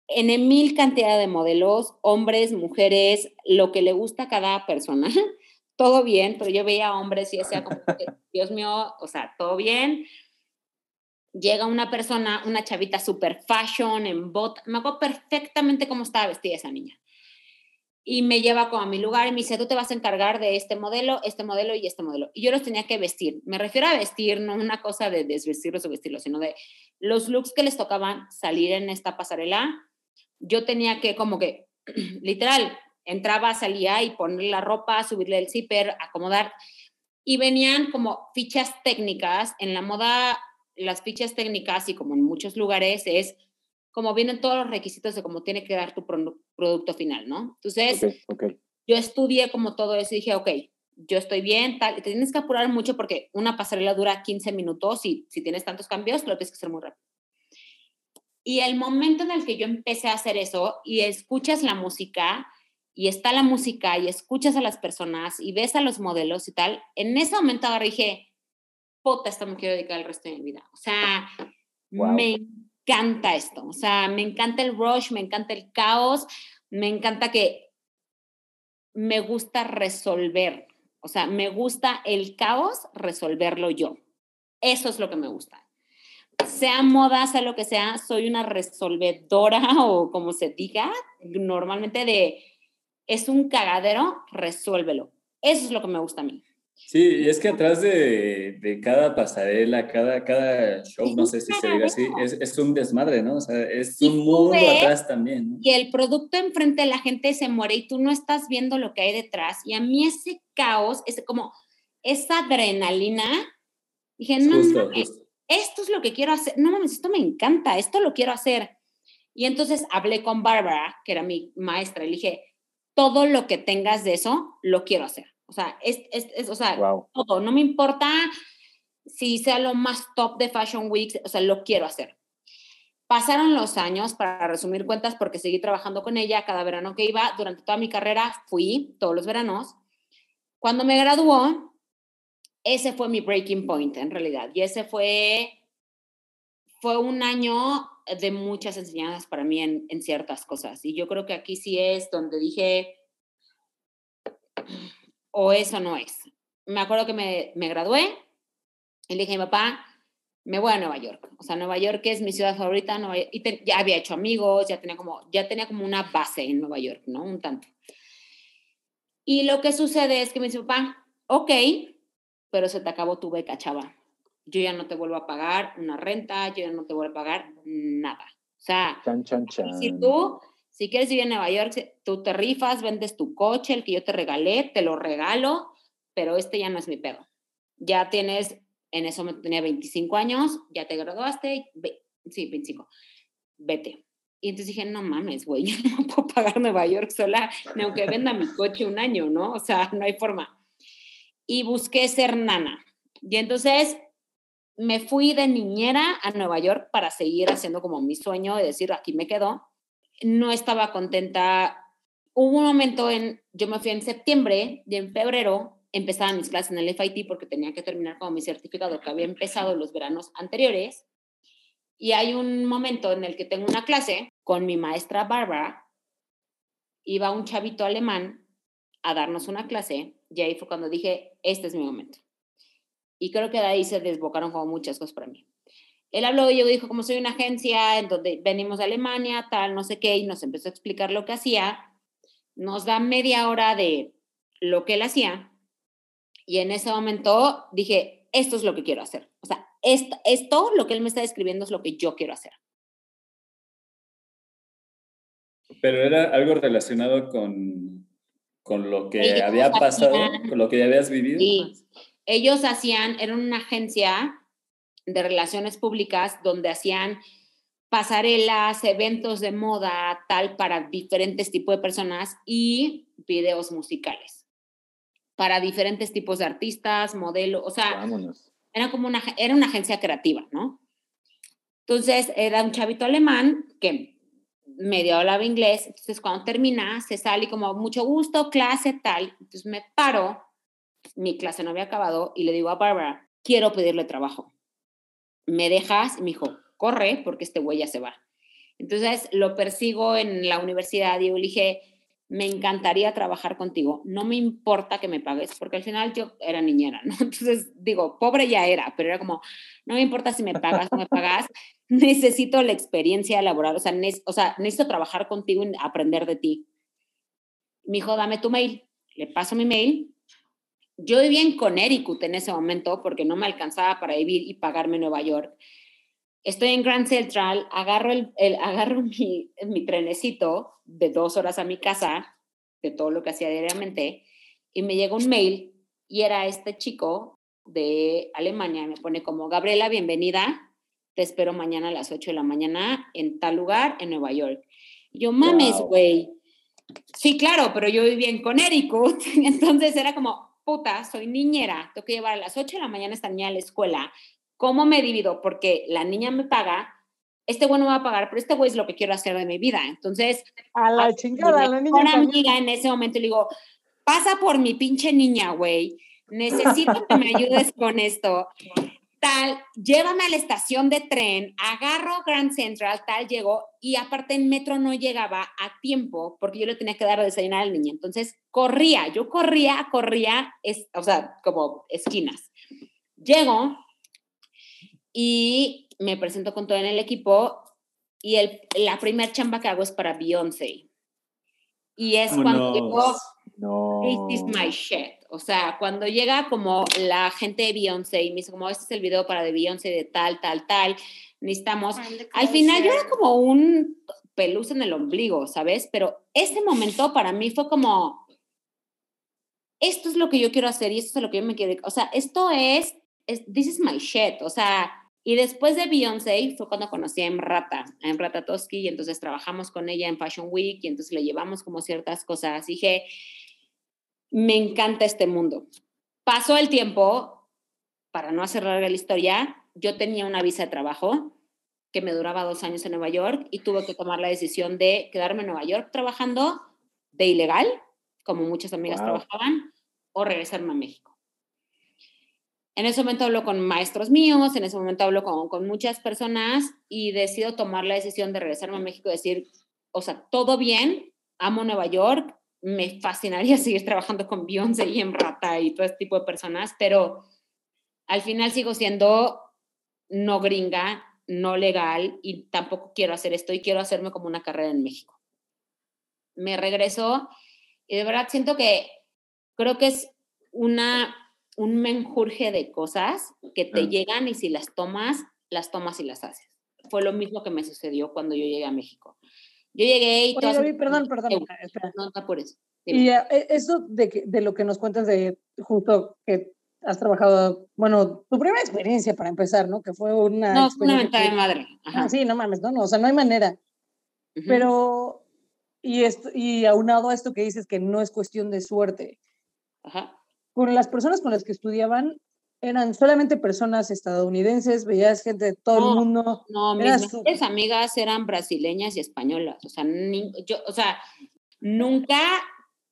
en mil cantidad de modelos, hombres, mujeres, lo que le gusta a cada persona. todo bien, pero yo veía hombres y decía como, Dios mío, o sea, todo bien. Llega una persona, una chavita super fashion, en bot, me acuerdo perfectamente cómo estaba vestida esa niña. Y me lleva como a mi lugar y me dice, tú te vas a encargar de este modelo, este modelo y este modelo. Y yo los tenía que vestir. Me refiero a vestir, no una cosa de desvestirlos o vestirlos, sino de los looks que les tocaban salir en esta pasarela. Yo tenía que como que, literal, entraba, salía y ponerle la ropa, subirle el zipper, acomodar. Y venían como fichas técnicas. En la moda, las fichas técnicas, y como en muchos lugares, es como vienen todos los requisitos de cómo tiene que dar tu producto final, ¿no? Entonces, yo estudié como todo eso y dije, ok, yo estoy bien, tal, y te tienes que apurar mucho porque una pasarela dura 15 minutos y si tienes tantos cambios, lo tienes que hacer muy rápido. Y el momento en el que yo empecé a hacer eso y escuchas la música, y está la música y escuchas a las personas y ves a los modelos y tal, en ese momento agarré dije, puta, esto me quiero dedicar el resto de mi vida. O sea, me encanta esto. O sea, me encanta el rush, me encanta el caos, me encanta que me gusta resolver. O sea, me gusta el caos, resolverlo yo. Eso es lo que me gusta. sea moda, sea lo que sea, soy una resolvedora o como se diga, normalmente de, es un cagadero, resuélvelo. Eso es lo que me gusta a mí. Sí, y es que atrás de, de cada pasarela, cada, cada show, no sé si se diga así, es, es, un desmadre, ¿no? O sea, es un mundo atrás también. ¿no? Y el producto enfrente de la gente se muere y tú no estás viendo lo que hay detrás. Y a mí ese caos, ese como esa adrenalina, dije, no, no, esto es lo que quiero hacer. No mames, esto me encanta, esto lo quiero hacer. Y entonces hablé con Bárbara, que era mi maestra, y le dije, todo lo que tengas de eso, lo quiero hacer. O sea, es, es, o sea, todo. No me importa si sea lo más top de Fashion Week, o sea, lo quiero hacer. Pasaron los años, para resumir cuentas, porque seguí trabajando con ella cada verano que iba. Durante toda mi carrera fui todos los veranos. Cuando me graduó, ese fue mi breaking point en realidad. Y ese fue, fue un año de muchas enseñanzas para mí en, en ciertas cosas. Y yo creo que aquí sí es donde dije, o eso no es. Me acuerdo que me, me gradué y le dije a mi papá, me voy a Nueva York. O sea, Nueva York es mi ciudad favorita. y ya había hecho amigos, ya tenía, como, ya tenía como una base en Nueva York, ¿no? Un tanto. Y lo que sucede es que me dice, papá, ok, pero se te acabó tu beca, chava. Yo ya no te vuelvo a pagar una renta, yo ya no te vuelvo a pagar nada. O sea, si tú si quieres ir a Nueva York, tú te rifas, vendes tu coche, el que yo te regalé, te lo regalo, pero este ya no es mi pedo. Ya tienes, en eso tenía 25 años, ya te graduaste, sí, 25, vete. Y entonces dije, no mames, güey, yo no puedo pagar Nueva York sola, ni aunque venda mi coche un año, ¿no? O sea, no hay forma. Y busqué ser nana. Y entonces me fui de niñera a Nueva York para seguir haciendo como mi sueño de decir, aquí me quedo no estaba contenta. Hubo un momento en, yo me fui en septiembre y en febrero empezaba mis clases en el FIT porque tenía que terminar con mi certificado que había empezado los veranos anteriores. Y hay un momento en el que tengo una clase con mi maestra Bárbara. Iba un chavito alemán a darnos una clase y ahí fue cuando dije, este es mi momento. Y creo que de ahí se desbocaron como muchas cosas para mí. Él habló y yo dijo, como soy una agencia en donde venimos de Alemania, tal, no sé qué, y nos empezó a explicar lo que hacía. Nos da media hora de lo que él hacía. Y en ese momento dije, esto es lo que quiero hacer. O sea, esto, esto lo que él me está describiendo es lo que yo quiero hacer. Pero era algo relacionado con, con lo que había pasado, con lo que ya habías vivido. Sí, ellos hacían, eran una agencia de relaciones públicas donde hacían pasarelas, eventos de moda, tal, para diferentes tipos de personas y videos musicales. Para diferentes tipos de artistas, modelos, o sea, era como una, era una agencia creativa, ¿no? Entonces, era un chavito alemán que medio hablaba inglés, entonces cuando termina, se sale como mucho gusto, clase, tal, entonces me paro, mi clase no había acabado y le digo a Barbara, quiero pedirle trabajo me dejas, y me dijo, corre porque este güey ya se va. Entonces lo persigo en la universidad y yo le dije, me encantaría trabajar contigo, no me importa que me pagues, porque al final yo era niñera, ¿no? Entonces digo, pobre ya era, pero era como, no me importa si me pagas o me pagas, necesito la experiencia laboral, o sea, o necesito trabajar contigo y aprender de ti. Me dijo, dame tu mail, le paso mi mail, yo vivía en Connecticut en ese momento porque no me alcanzaba para vivir y pagarme Nueva York. Estoy en Grand Central, agarro, el, agarro mi, mi trenecito de dos horas a mi casa, de todo lo que hacía diariamente, y me llega un mail y era este chico de Alemania, me pone como, Gabriela, bienvenida, te espero mañana a las 8 de la mañana en tal lugar en Nueva York. yo, mames, güey. Sí, claro, pero yo vivía en Connecticut, entonces era como, puta, soy niñera, tengo que llevar a las 8 de la mañana esta niña a la escuela, ¿cómo me divido? Porque la niña me paga, este güey no me va a pagar, pero este güey es lo que quiero hacer de mi vida. Entonces, a la chingada, la niña. Una amiga en ese momento le digo, pasa por mi pinche niña, güey. Necesito que me ayudes con esto tal, llévame a la estación de tren, agarro Grand Central, tal, llegó, y aparte en metro no llegaba a tiempo porque yo le tenía que dar a desayunar al niño. Entonces corría, yo corría, corría, es, o sea, como esquinas. Llego y me presento con todo en el equipo y el, la primera chamba que hago es para Beyoncé. Y es cuando llegó, no. This is my shit. O sea, cuando llega como la gente de Beyoncé y me dice como, este es el video para de Beyoncé de tal, tal, tal, necesitamos... Al final yo era como un peluz en el ombligo, ¿sabes? Pero ese momento para mí fue como, esto es lo que yo quiero hacer y esto es lo que yo me quiero... O sea, esto es, es this is my shit. O sea, y después de Beyoncé fue cuando conocí a Emrata, a Emrata Toski, y entonces trabajamos con ella en Fashion Week y entonces le llevamos como ciertas cosas. dije, me encanta este mundo. Pasó el tiempo, para no hacer larga la historia, yo tenía una visa de trabajo que me duraba dos años en Nueva York y tuve que tomar la decisión de quedarme en Nueva York trabajando de ilegal, como muchas amigas trabajaban, o regresarme a México. En ese momento hablo con maestros míos, en ese momento hablo con, con muchas personas y decido tomar la decisión de regresarme a México y decir, o sea, todo bien, amo Nueva York, me fascinaría seguir trabajando con Beyoncé y Emrata y todo este tipo de personas, pero al final sigo siendo no gringa, no legal y tampoco quiero hacer esto y quiero hacerme como una carrera en México. Me regreso y de verdad siento que creo que es una un menjurje de cosas que te llegan y si las tomas, las tomas y las haces. Fue lo mismo que me sucedió cuando yo llegué a México. Yo llegué y... Oye, perdón, perdón. No, está por eso. Y eh, eso de, de lo que nos cuentas de justo que has trabajado, bueno, tu primera experiencia para empezar, ¿no? Que fue una... No, fue una venta de madre. Ah, sí, no mames, no, no, o sea, no hay manera. Pero, y, esto, y aunado a esto que dices que no es cuestión de suerte. Ajá con las personas con las que estudiaban eran solamente personas estadounidenses, veías gente de todo el mundo. No, mis mejores amigas eran brasileñas y españolas. O sea, yo, o sea, nunca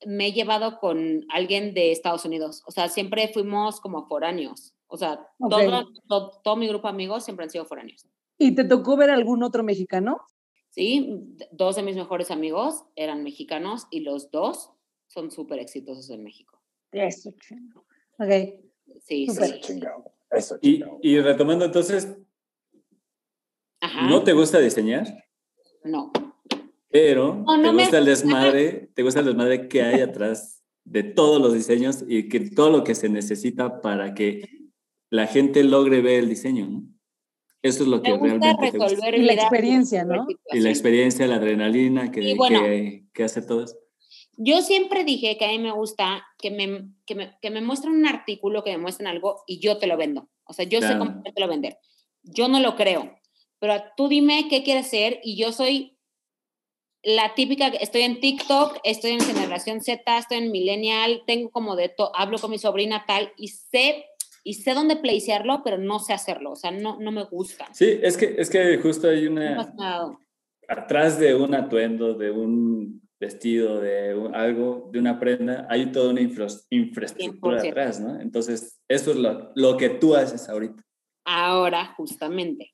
me he llevado con alguien de Estados Unidos. O sea, siempre fuimos como foráneos. O sea, todo, todo, mi grupo de amigos siempre han sido foráneos. ¿Y te tocó ver algún otro mexicano? Sí, dos de mis mejores amigos eran mexicanos y los dos son súper exitosos en México. Eso. Ok. Sí, sí. chingado. Eso chingado. Y, y retomando entonces, ¿no te gusta diseñar? No. Pero te gusta el desmadre, te gusta el desmadre que hay atrás de todos los diseños y que todo lo que se necesita para que la gente logre ver el diseño, ¿no? Eso es lo que realmente te gusta. Y la experiencia, ¿no? Y la experiencia, la adrenalina que, que, que hace todo eso. Yo siempre dije que a mí me gusta que me, que me, que me muestren un artículo, que me muestren algo y yo te lo vendo. O sea, yo sé cómo te lo vender. Yo no lo creo, pero tú dime qué quieres hacer y yo soy la típica, estoy en TikTok, estoy en generación Z, estoy en millennial, tengo como de todo, hablo con mi sobrina tal y sé y sé dónde placearlo, pero no sé hacerlo, o sea, no, no me gusta. Sí, es que, es que justo hay una... Atrás de un atuendo, de un vestido, de algo, de una prenda, hay toda una infraestructura atrás, ¿no? Entonces, eso es lo, lo, que tú haces ahorita. Ahora, justamente,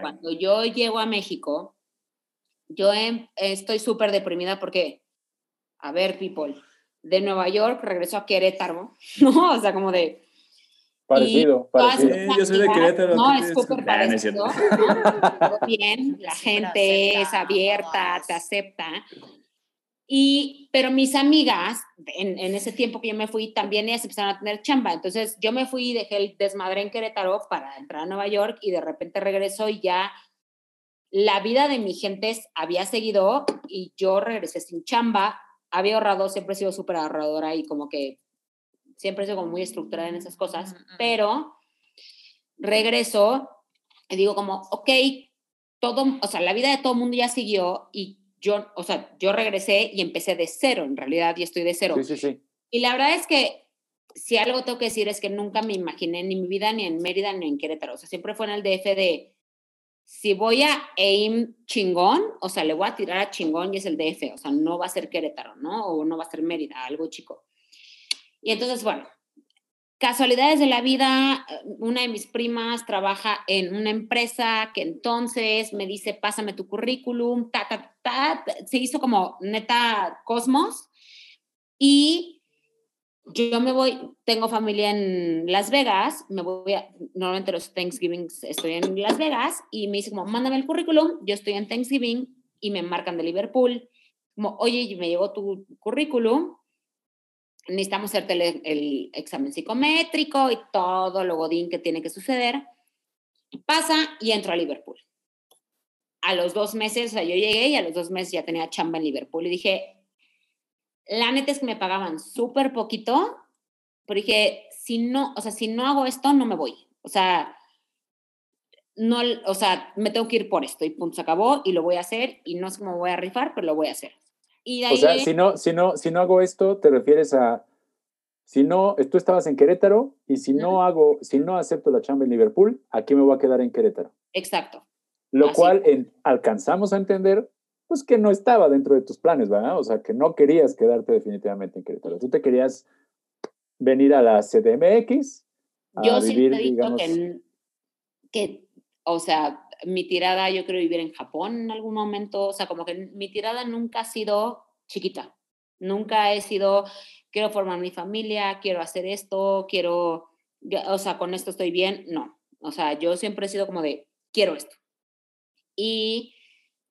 cuando yo llego a México, yo em, estoy súper deprimida porque, a ver, people, de Nueva York regreso a Querétaro, ¿no? O sea, como de... Parecido, parecido. yo soy de Querétaro. No, es súper parecido. bien, la gente es abierta, te acepta. Y, pero mis amigas, en, en, ese tiempo que yo me fui, también ellas empezaron a tener chamba. Entonces yo me fui y dejé el desmadre en Querétaro para entrar a Nueva York y de repente regreso y ya la vida de mi gente había seguido y yo regresé sin chamba. Había ahorrado, siempre he sido súper ahorradora y como que siempre he sido como muy estructurada en esas cosas, pero regreso y digo como, ok, todo, o sea, la vida de todo el mundo ya siguió y yo, o sea, yo regresé y empecé de cero, en realidad, y estoy de cero. Sí, sí, sí. Y la verdad es que si algo tengo que decir es que nunca me imaginé ni mi vida ni en Mérida ni en Querétaro. O sea, siempre fue en el DF de si voy a aim chingón, o sea, le voy a tirar a chingón y es el DF. O sea, no va a ser Querétaro, ¿no? O no va a ser Mérida, algo chico. Y entonces, bueno, Casualidades de la vida, una de mis primas trabaja en una empresa que entonces me dice, pásame tu currículum, ta, se hizo como neta cosmos. Y yo me voy, tengo familia en Las Vegas, me voy a, normalmente los Thanksgiving estoy en Las Vegas y me dice como, mándame el currículum, yo estoy en Thanksgiving y me marcan de Liverpool, como, oye, me llegó tu currículum, necesitamos hacerte el, examen psicométrico y todo lo godín que tiene que suceder. Pasa y entro a Liverpool. A los dos meses, o sea, yo llegué y a los dos meses ya tenía chamba en Liverpool y dije, la neta es que me pagaban súper poquito, pero dije, si no, o sea, si no hago esto, no me voy. O sea, no, o sea, me tengo que ir por esto y punto, se acabó y lo voy a hacer y no sé cómo voy a rifar, pero lo voy a hacer. Y o sea, si no, si, no, si no hago esto, te refieres a, si no, tú estabas en Querétaro y si no hago, si no acepto la chamba en Liverpool, aquí me voy a quedar en Querétaro. Exacto. Lo cual alcanzamos a entender, pues que no estaba dentro de tus planes, ¿verdad? O sea, que no querías quedarte definitivamente en Querétaro. Tú te querías venir a la CDMX. A Yo vivir, digamos, que, que, o sea, mi tirada, yo quiero vivir en Japón en algún momento, o sea, como que mi tirada nunca ha sido chiquita, nunca he sido, quiero formar mi familia, quiero hacer esto, quiero, o sea, con esto estoy bien, no, o sea, yo siempre he sido como de, quiero esto. Y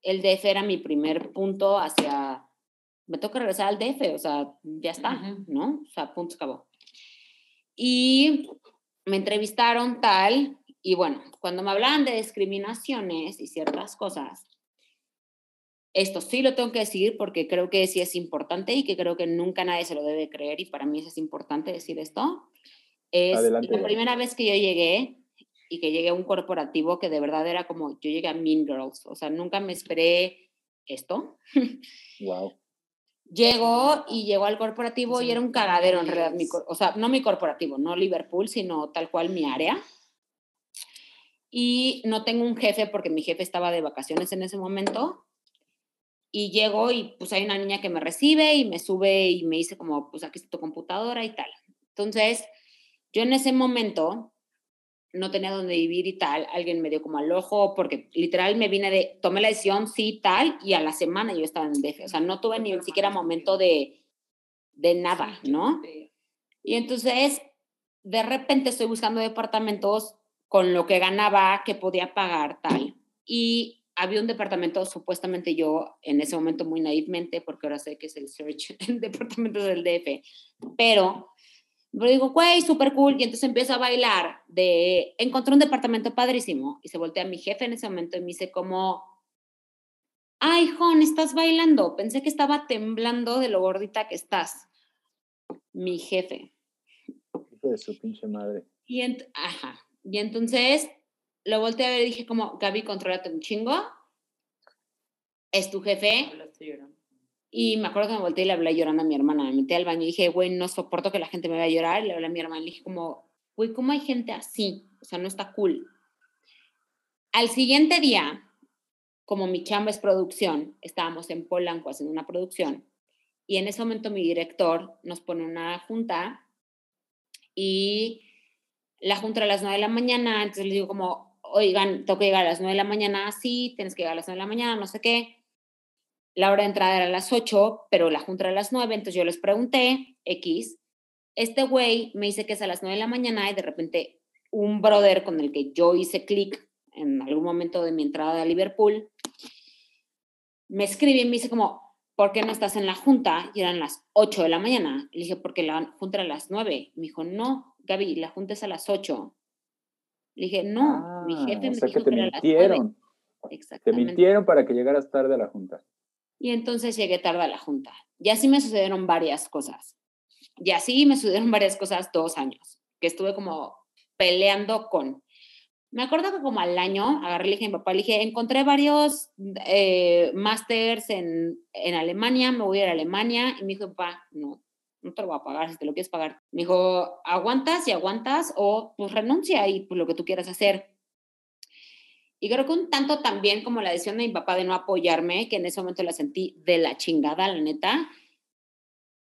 el DF era mi primer punto hacia, me toca regresar al DF, o sea, ya está, ¿no? O sea, punto, acabó. Y me entrevistaron tal, y bueno, cuando me hablaban de discriminaciones y ciertas cosas, esto sí lo tengo que decir porque creo que sí es importante y que creo que nunca nadie se lo debe creer y para mí eso es importante decir esto. Es la primera vez que yo llegué y que llegué a un corporativo que de verdad era como, yo llegué a Mean Girls, o sea, nunca me esperé esto. Wow. Llego y llego al corporativo y era un cagadero en realidad, o sea, no mi corporativo, no Liverpool, sino tal cual mi área y no tengo un jefe porque mi jefe estaba de vacaciones en ese momento. Y llego y pues hay una niña que me recibe y me sube y me dice como, pues aquí está tu computadora y tal. Entonces, yo en ese momento no tenía dónde vivir y tal, alguien me dio como al ojo, porque literal me vine de, tomé la decisión, sí, tal, y a la semana yo estaba en el DF, o sea, no tuve ni siquiera momento de, de nada, ¿no? Y entonces, de repente estoy buscando departamentos con lo que ganaba, que podía pagar, tal. Y había un departamento, supuestamente yo, en ese momento muy naivamente, porque ahora sé que es el search, el departamento del DF, pero, pero digo, güey, súper cool, y entonces empiezo a bailar de, encontré un departamento padrísimo, y se voltea a mi jefe en ese momento y me dice como, ay, Jon, estás bailando, pensé que estaba temblando de lo gordita que estás. Mi jefe. Hijo de su pinche madre. Y ajá, y entonces lo volteé a ver y dije como, Gaby, controlate un chingo. Es tu jefe. Y me acuerdo que me volteé y le hablé llorando a mi hermana. Me metí al baño y dije, güey, no soporto que la gente me vea llorar. Y le hablé a mi hermana y le dije como, güey, ¿cómo hay gente así? O sea, no está cool. Al siguiente día, como mi chamba es producción, estábamos en Polanco haciendo una producción. Y en ese momento mi director nos pone una junta y la junta a las 9 de la mañana, entonces les digo como, oigan, tengo que llegar a las 9 de la mañana, sí, tienes que llegar a las 9 de la mañana, no sé qué. La hora de entrada era a las 8, pero la junta era a las 9, entonces yo les pregunté, X, este güey me dice que es a las 9 de la mañana y de repente un brother con el que yo hice clic en algún momento de mi entrada a Liverpool, me escribe y me dice como, ¿por qué no estás en la junta? Y eran las 8 de la mañana. Le dije, porque la junta era a las 9. Me dijo, no, Gaby, la junta es a las 8. Le dije, no, mi ah, jefe me dijo que, te mintieron. Te mintieron para que llegaras tarde a la junta. Y entonces llegué tarde a la junta. Y así me sucedieron varias cosas. Y así me sucedieron varias cosas dos años, que estuve como peleando con. Me acuerdo que como al año agarré le dije a mi papá, le dije, encontré varios eh, másters en, en Alemania, me voy a ir a Alemania. Y me dijo, papá, no, no te lo voy a pagar si te lo quieres pagar. Me dijo, aguantas y aguantas o pues renuncia y pues lo que tú quieras hacer. Y creo que un tanto también como la decisión de mi papá de no apoyarme, que en ese momento la sentí de la chingada, la neta,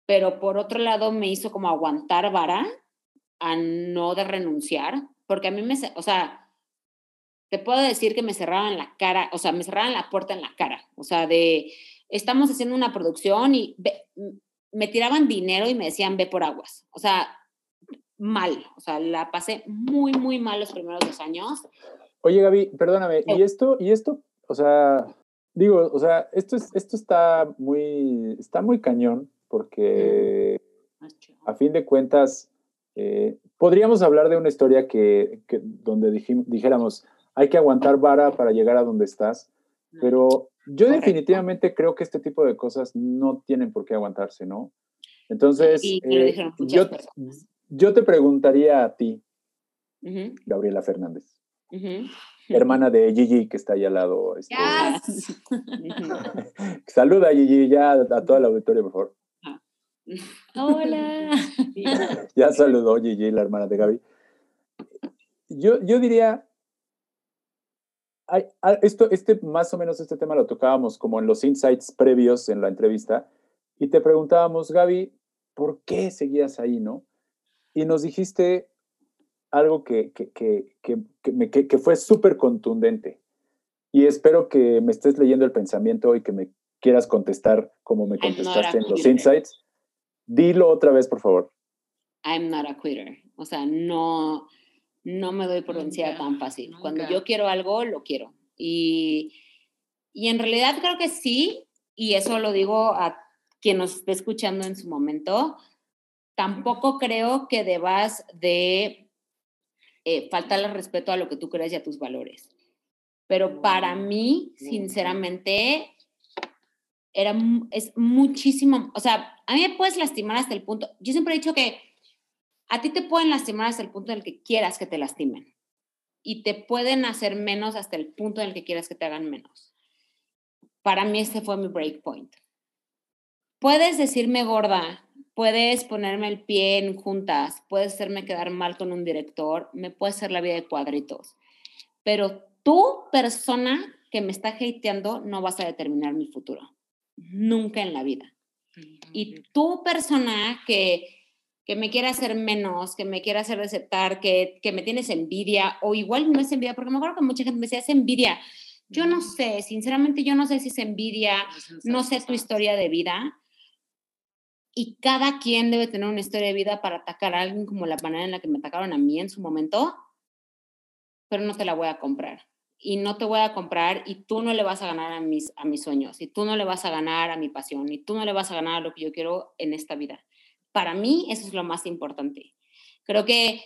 pero por otro lado me hizo como aguantar vara a no de renunciar, porque a mí me, o sea, te puedo decir que me cerraban la cara, o sea, me cerraban la puerta en la cara, o sea, de, estamos haciendo una producción y me tiraban dinero y me decían, ve por aguas. O sea, mal. O sea, la pasé muy, muy mal los primeros dos años. Oye, Gaby, perdóname, ¿y esto, y esto, o sea, digo, o sea, esto, es, esto está muy, está muy cañón porque a fin de cuentas, eh, podríamos hablar de una historia que, que donde dijéramos, hay que aguantar vara para llegar a donde estás, pero yo definitivamente creo que este tipo de cosas no tienen por qué aguantarse, ¿no? Entonces, eh, yo, yo, te preguntaría a ti, Gabriela Fernández, hermana de Gigi, que está ahí al lado. Este, Saluda, Gigi, ya a toda la auditoría, por favor. Ah. Hola. ya saludó Gigi, la hermana de Gaby. Yo, yo diría, esto, este, más o menos este tema lo tocábamos como en los insights previos en la entrevista y te preguntábamos, Gaby, ¿por qué seguías ahí, no? Y nos dijiste algo que, que, que, que, que fue súper contundente. Y espero que me estés leyendo el pensamiento y que me quieras contestar como me contestaste en los insights. Dilo otra vez, por favor. I'm not a quitter. O sea, no, no me doy por vencida tan fácil. Cuando yo quiero algo, lo quiero. Y, y en realidad creo que sí, y eso lo digo a quien nos esté escuchando en su momento, tampoco creo que debas de eh, faltarle respeto a lo que tú crees y a tus valores. Pero para mí, sinceramente, era, es muchísimo, o sea, a mí me puedes lastimar hasta el punto, yo siempre he dicho que a ti te pueden lastimar hasta el punto en el que quieras que te lastimen y te pueden hacer menos hasta el punto en el que quieras que te hagan menos. Para mí este fue mi break point. Puedes decirme gorda, puedes ponerme el pie en juntas, puedes hacerme quedar mal con un director, me puede hacer la vida de cuadritos, pero tú, persona que me está hateando, no vas a determinar mi futuro. Nunca en la vida. Y tú, persona que que me quiera hacer menos, que me quiera hacer deceptar, que, que me tienes envidia, o igual no es envidia, porque me acuerdo que mucha gente me decía, es envidia. Yo no sé, sinceramente yo no sé si es envidia, no sé tu historia de vida. Y cada quien debe tener una historia de vida para atacar a alguien como la manera en la que me atacaron a mí en su momento, pero no te la voy a comprar. Y no te voy a comprar y tú no le vas a ganar a mis, a mis sueños, y tú no le vas a ganar a mi pasión, y tú no le vas a ganar a lo que yo quiero en esta vida para mí eso es lo más importante. Creo que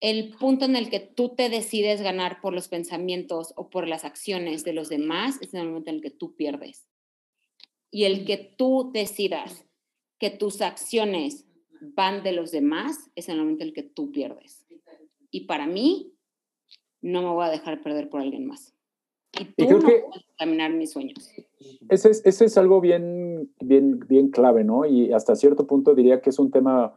el punto en el que tú te decides ganar por los pensamientos o por las acciones de los demás es el momento en el que tú pierdes. Y el que tú decidas que tus acciones van de los demás es el momento en el que tú pierdes. Y para mí, no me voy a dejar perder por alguien más. Y tú no puedes caminar mis sueños. Ese es, ese es algo bien, bien, bien clave, ¿no? Y hasta cierto punto diría que es un tema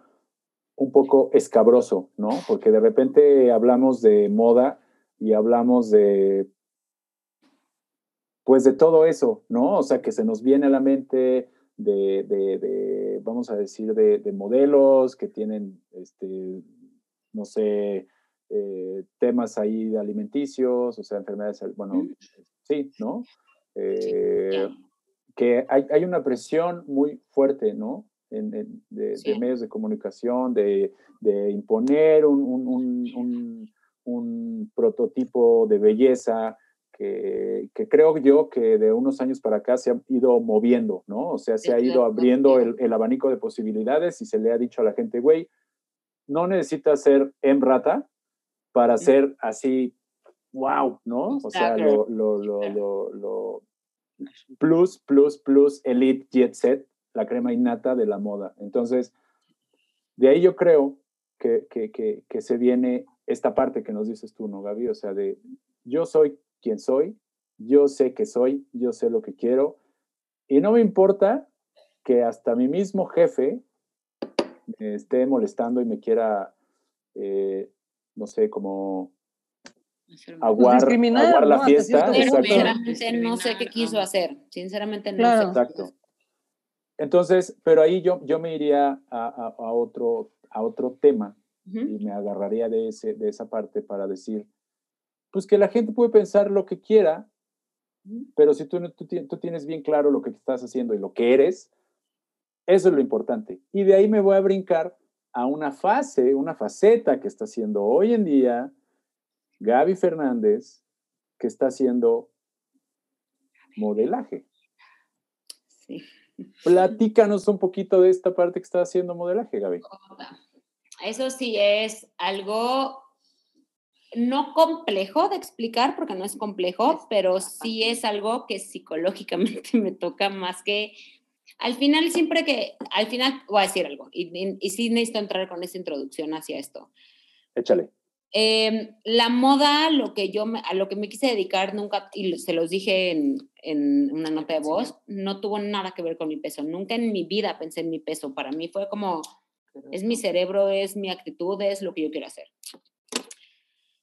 un poco escabroso, ¿no? Porque de repente hablamos de moda y hablamos de, pues de todo eso, ¿no? O sea, que se nos viene a la mente de, de, de vamos a decir, de, de, modelos que tienen, este, no sé, eh, temas ahí de alimenticios, o sea, enfermedades, bueno, sí, ¿no? Eh, que hay, hay, una presión muy fuerte, ¿no? En, de, medios de comunicación, de, de imponer un, un, un, un, prototipo de belleza que, que, creo yo que de unos años para acá se ha ido moviendo, ¿no? O sea, se ha ido abriendo el, el abanico de posibilidades y se le ha dicho a la gente, güey, no necesitas ser emrata para ser así, wow, ¿no? O sea, lo, lo, lo, lo, plus, plus, plus, elite, jet set, la crema innata de la moda. Entonces, de ahí yo creo que, que, que, que se viene esta parte que nos dices tú, ¿no, Gaby? O sea, de yo soy quien soy, yo sé que soy, yo sé lo que quiero, y no me importa que hasta mi mismo jefe me esté molestando y me quiera eh, no sé, como aguar, aguar la fiesta. Sinceramente no sé qué quiso hacer, sinceramente no sé. Exacto. Entonces, pero ahí yo, yo me iría a, a, otro, a otro tema y me agarraría de, ese, de esa parte para decir, pues que la gente puede pensar lo que quiera, pero si tú, tú, tú tienes bien claro lo que estás haciendo y lo que eres, Eso es lo importante. Y de ahí me voy a brincar a una fase, una faceta que está haciendo hoy en día Gaby Fernández, que está haciendo modelaje. Sí. Platícanos un poquito de esta parte que está haciendo modelaje, Gaby. Eso sí es algo no complejo de explicar, porque no es complejo, pero sí es algo que psicológicamente me toca más que al final, siempre que, al final voy a decir algo, y, y, sí necesito entrar con esa introducción hacia esto. Échale. Em, la moda, lo que yo a lo que me quise dedicar nunca, y se los dije en, en, una nota de voz, no tuvo nada que ver con mi peso. Nunca en mi vida pensé en mi peso. Para mí fue como, es mi cerebro, es mi actitud, es lo que yo quiero hacer.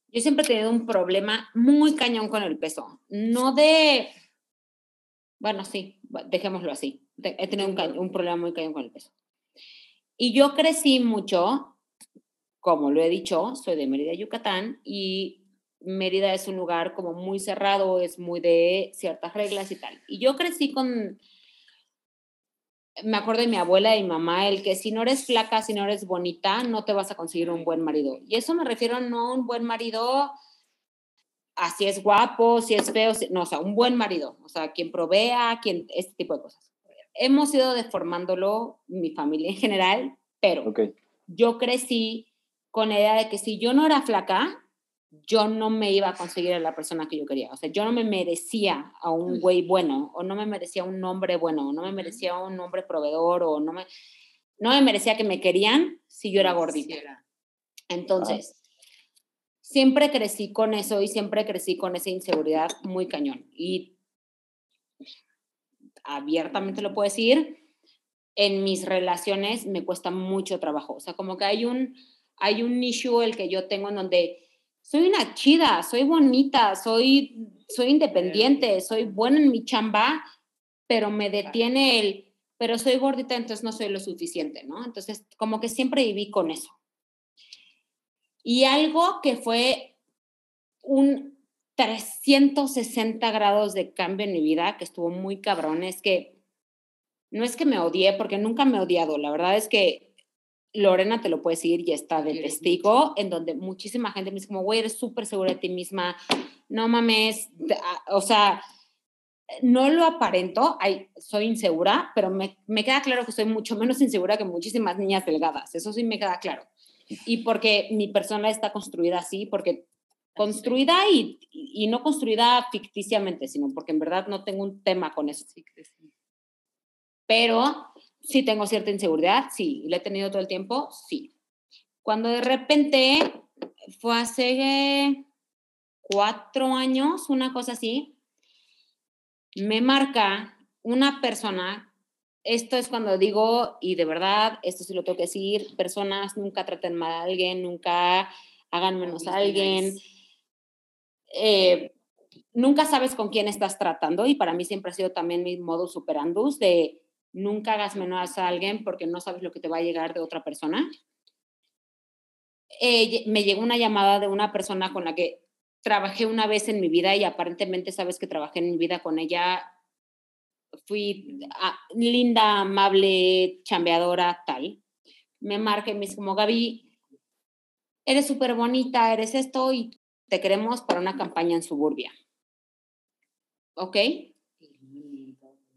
Yo siempre he tenido un problema muy cañón con el peso. No de, bueno, sí, dejémoslo así he tenido un, problema muy cañón con el peso. Y yo crecí mucho, como lo he dicho, soy de Mérida, Yucatán, y Mérida es un lugar como muy cerrado, es muy de ciertas reglas y tal. Y yo crecí con, me acuerdo de mi abuela y mi mamá, el que si no eres flaca, si no eres bonita, no te vas a conseguir un buen marido. Y eso me refiero no a un buen marido, así es guapo, si es feo, no, o sea, un buen marido, o sea, quien provea, quien, este tipo de cosas hemos ido deformándolo, mi familia en general, pero yo crecí con la idea de que si yo no era flaca, yo no me iba a conseguir a la persona que yo quería. O sea, yo no me merecía a un güey bueno, o no me merecía un hombre bueno, o no me merecía un hombre proveedor, o no me, no me merecía que me querían si yo era gordita. Entonces, siempre crecí con eso y siempre crecí con esa inseguridad muy cañón. Y abiertamente lo puedo decir, en mis relaciones me cuesta mucho trabajo. O sea, como que hay un, hay un issue el que yo tengo en donde soy una chida, soy bonita, soy, soy independiente, soy buena en mi chamba, pero me detiene el, pero soy gordita, entonces no soy lo suficiente, ¿no? Entonces, como que siempre viví con eso. Y algo que fue un 360 grados de cambio en mi vida, que estuvo muy cabrón, es que no es que me odié, porque nunca me he odiado, la verdad es que Lorena te lo puede decir y está de testigo, en donde muchísima gente me dice como, güey, eres súper segura de ti misma, no mames, ah, o sea, no lo aparento, soy insegura, pero me, me, queda claro que soy mucho menos insegura que muchísimas niñas delgadas, eso sí me queda claro. Y porque mi persona está construida así, porque construida y, y, no construida ficticiamente, sino porque en verdad no tengo un tema con eso. Pero sí tengo cierta inseguridad, sí, la he tenido todo el tiempo, sí. Cuando de repente fue hace cuatro años, una cosa así, me marca una persona, esto es cuando digo, y de verdad, esto sí lo tengo que decir, personas nunca traten mal a alguien, nunca hagan menos a alguien. Eh, nunca sabes con quién estás tratando y para mí siempre ha sido también mi modo superandus de nunca hagas menos a alguien porque no sabes lo que te va a llegar de otra persona. Eh, me llegó una llamada de una persona con la que trabajé una vez en mi vida y aparentemente sabes que trabajé en mi vida con ella. Fui ah, linda, amable, chambeadora, tal. Me marca y me dice como, Gaby, eres súper bonita, eres esto y te queremos para una campaña en suburbia. ¿Ok?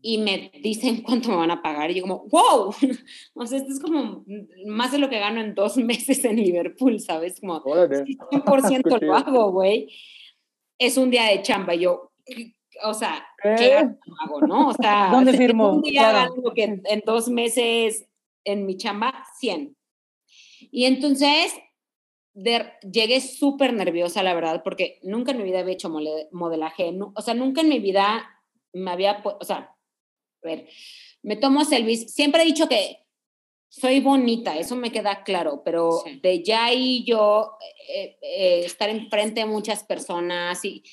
Y me dicen cuánto me van a pagar. Y yo como, wow, o sea, esto es como más de lo que gano en dos meses en Liverpool, ¿sabes? Como 100% lo hago, güey. Es un día de chamba. Y yo, o sea, ¿qué hago, no? O sea, ¿dónde firmo? Un día claro. que en dos meses en mi chamba, 100. Y entonces llegué súper nerviosa, la verdad, porque nunca en mi vida había hecho modelaje, o sea, nunca en mi vida me había, o sea, a ver, me tomo selfies, siempre he dicho que soy bonita, eso me queda claro, pero de ya y yo eh, eh, estar enfrente de muchas personas y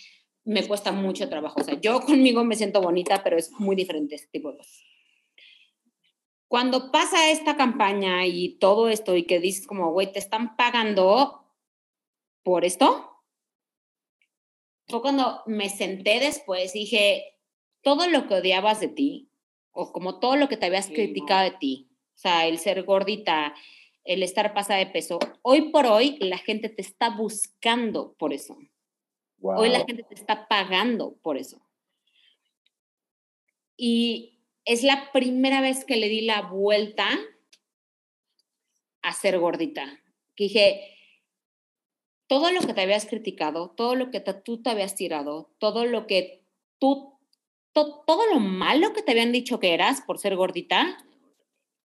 me cuesta mucho trabajo, o sea, yo conmigo me siento bonita, pero es muy diferente este tipo de cosas. Cuando pasa esta campaña y todo esto y que dices como, güey, te están pagando por esto, fue cuando me senté después y dije, todo lo que odiabas de ti, o como todo lo que te habías criticado de ti, o sea, el ser gordita, el estar pasada de peso, hoy por hoy la gente te está buscando por eso. Hoy la gente te está pagando por eso. Y es la primera vez que le di la vuelta a ser gordita. Que dije, todo lo que te habías criticado, todo lo que tú te habías tirado, todo lo que tú, todo lo malo que te habían dicho que eras por ser gordita,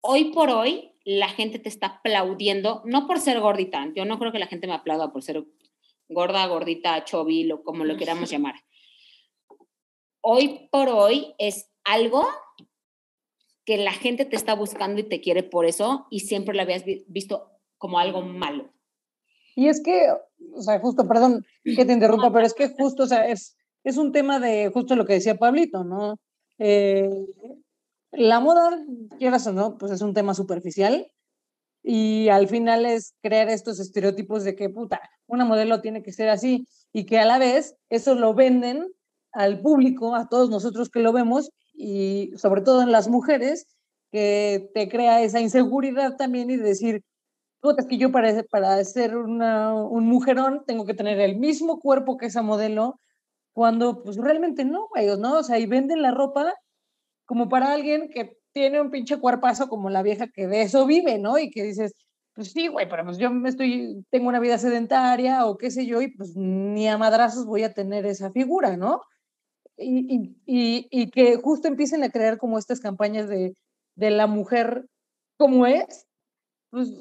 hoy por hoy la gente te está aplaudiendo, no por ser gordita, yo no creo que la gente me aplauda por ser gorda, gordita, chobil o como lo queramos llamar. Hoy por hoy es algo que la gente te está buscando y te quiere por eso y siempre lo habías visto como algo malo. Y es que, o sea, justo, perdón que te interrumpa, pero es que justo, o sea, es, es un tema de justo lo que decía Pablito, ¿no? Eh, la moda, quieras o no, pues es un tema superficial y al final es crear estos estereotipos de que, puta, una modelo tiene que ser así y que a la vez eso lo venden al público, a todos nosotros que lo vemos y sobre todo en las mujeres, que te crea esa inseguridad también y decir, es que yo para, para ser una, un mujerón tengo que tener el mismo cuerpo que esa modelo, cuando pues realmente no, ellos, ¿no? O sea, y venden la ropa como para alguien que tiene un pinche cuerpazo como la vieja que de eso vive, ¿no? Y que dices, pues sí, güey, pero pues yo me estoy, tengo una vida sedentaria o qué sé yo, y pues ni a madrazos voy a tener esa figura, ¿no? Y, y, y, que justo empiecen a crear como estas campañas de, de la mujer como es, pues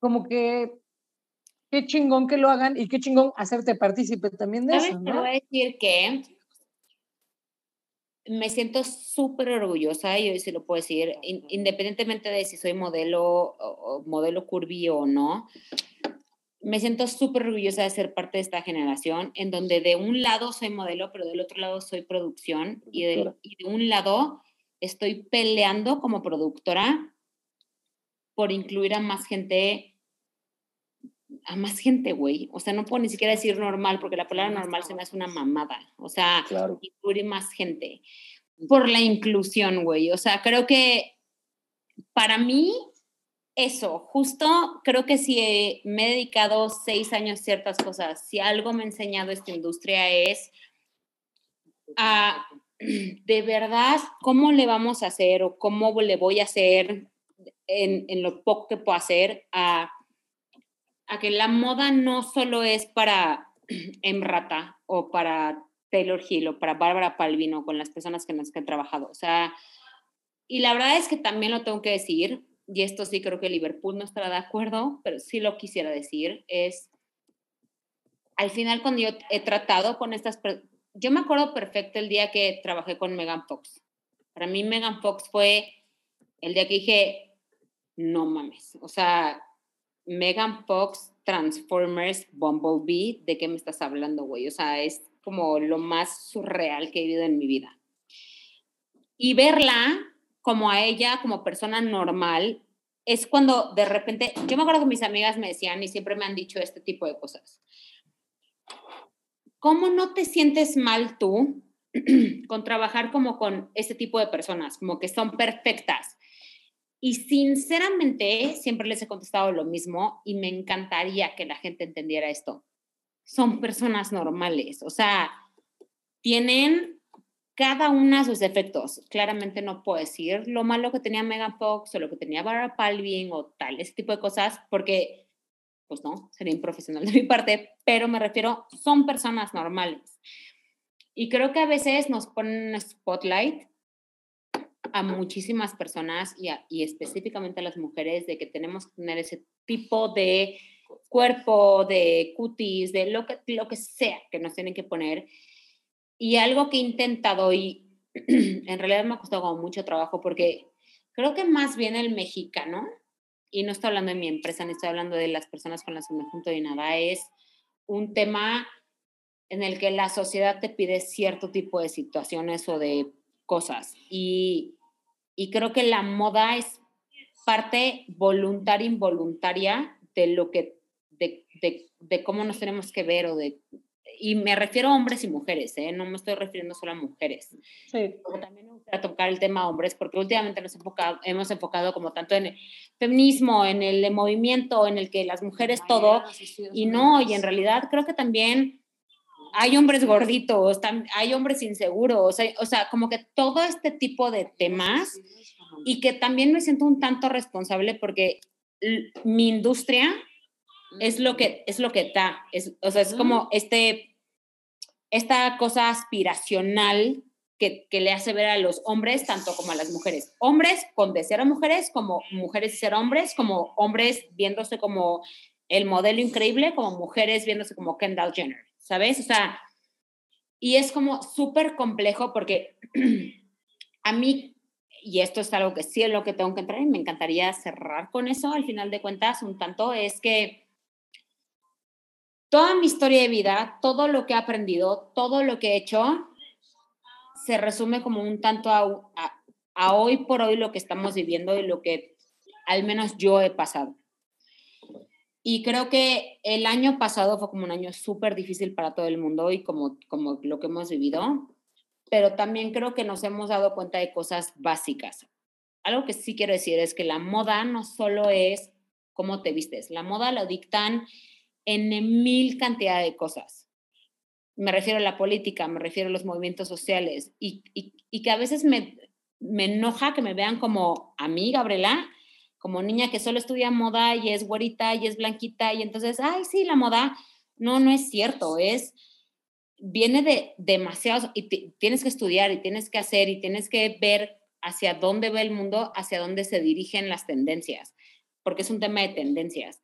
como que qué chingón que lo hagan y qué chingón hacerte partícipe también de eso, ¿no? Te voy a decir que me siento súper orgullosa, y hoy sí lo puedo decir, independientemente de si soy modelo o, modelo curvy o no, me siento súper orgullosa de ser parte de esta generación, en donde de un lado soy modelo, pero del otro lado soy producción, y, y de un lado estoy peleando como productora por incluir a más gente a más gente, güey. O sea, no puedo ni siquiera decir normal, porque la palabra normal se me hace una mamada. O sea, incluir más gente. Por la inclusión, güey. O sea, creo que para mí, eso, justo creo que si me he dedicado seis años a ciertas cosas, si algo me ha enseñado esta industria es a, de verdad, cómo le vamos a hacer o cómo le voy a hacer en, en lo poco que puedo hacer a a que la moda no solo es para Emrata o para Taylor Hill o para Bárbara Palvino con las personas que nos que he trabajado. O sea, y la verdad es que también lo tengo que decir, y esto sí creo que Liverpool no estará de acuerdo, pero sí lo quisiera decir, es, al final cuando yo he tratado con estas, yo me acuerdo perfecto el día que trabajé con Megan Fox. Para mí Megan Fox fue el día que dije, no mames, o sea, Megan Fox, Transformers, Bumblebee, ¿de qué me estás hablando, güey? O sea, es como lo más surreal que he vivido en mi vida. Y verla como a ella, como persona normal, es cuando de repente, yo me acuerdo que mis amigas me decían y siempre me han dicho este tipo de cosas. ¿Cómo no te sientes mal tú con trabajar como con este tipo de personas, como que son perfectas? Y sinceramente, siempre les he contestado lo mismo y me encantaría que la gente entendiera esto. Son personas normales, o sea, tienen cada una sus defectos. Claramente no puedo decir lo malo que tenía Megan Fox o lo que tenía Barbara Palvin o tal, ese tipo de cosas, porque, pues no, sería improfesional de mi parte, pero me refiero, son personas normales. Y creo que a veces nos ponen spotlight a muchísimas personas y, y, específicamente a las mujeres de que tenemos que tener ese tipo de cuerpo, de cutis, de lo que, lo que sea que nos tienen que poner. Y algo que he intentado y en realidad me ha costado mucho trabajo porque creo que más bien el mexicano, y no estoy hablando de mi empresa, ni estoy hablando de las personas con las que me junto y nada, es un tema en el que la sociedad te pide cierto tipo de situaciones o de cosas. Y y creo que la moda es parte voluntaria, involuntaria de lo que, de, de, de cómo nos tenemos que ver o de, y me refiero a hombres y mujeres, ¿eh? no me estoy refiriendo solo a mujeres. Sí. también me gustaría tocar el tema hombres, porque últimamente nos enfocado, hemos enfocado como tanto en el feminismo, en el movimiento, en el que las mujeres todo, y no, y en realidad creo que también hay hombres gorditos, hay hombres inseguros, o sea, como que todo este tipo de temas, y que también me siento un tanto responsable porque mi industria es lo que, es lo que da, es, o sea, es como este, esta cosa aspiracional que, que, le hace ver a los hombres tanto como a las mujeres. Hombres con desear a mujeres, como mujeres ser hombres, como hombres viéndose como el modelo increíble, como mujeres viéndose como Kendall Jenner, ¿sabes? O sea, y es como súper complejo porque a mí, y esto es algo que sí es lo que tengo que entrar y me encantaría cerrar con eso al final de cuentas un tanto, es que toda mi historia de vida, todo lo que he aprendido, todo lo que he hecho, se resume como un tanto a, hoy por hoy lo que estamos viviendo y lo que al menos yo he pasado. Y creo que el año pasado fue como un año súper difícil para todo el mundo y como, como lo que hemos vivido, pero también creo que nos hemos dado cuenta de cosas básicas. Algo que sí quiero decir es que la moda no solo es cómo te vistes, la moda lo dictan en mil cantidad de cosas. Me refiero a la política, me refiero a los movimientos sociales y, y, que a veces me, me enoja que me vean como a mí, Gabriela, como niña que solo estudia moda y es güerita y es blanquita y entonces, ay, sí, la moda. No, no es cierto, es, viene de demasiados, y tienes que estudiar y tienes que hacer y tienes que ver hacia dónde va el mundo, hacia dónde se dirigen las tendencias, porque es un tema de tendencias.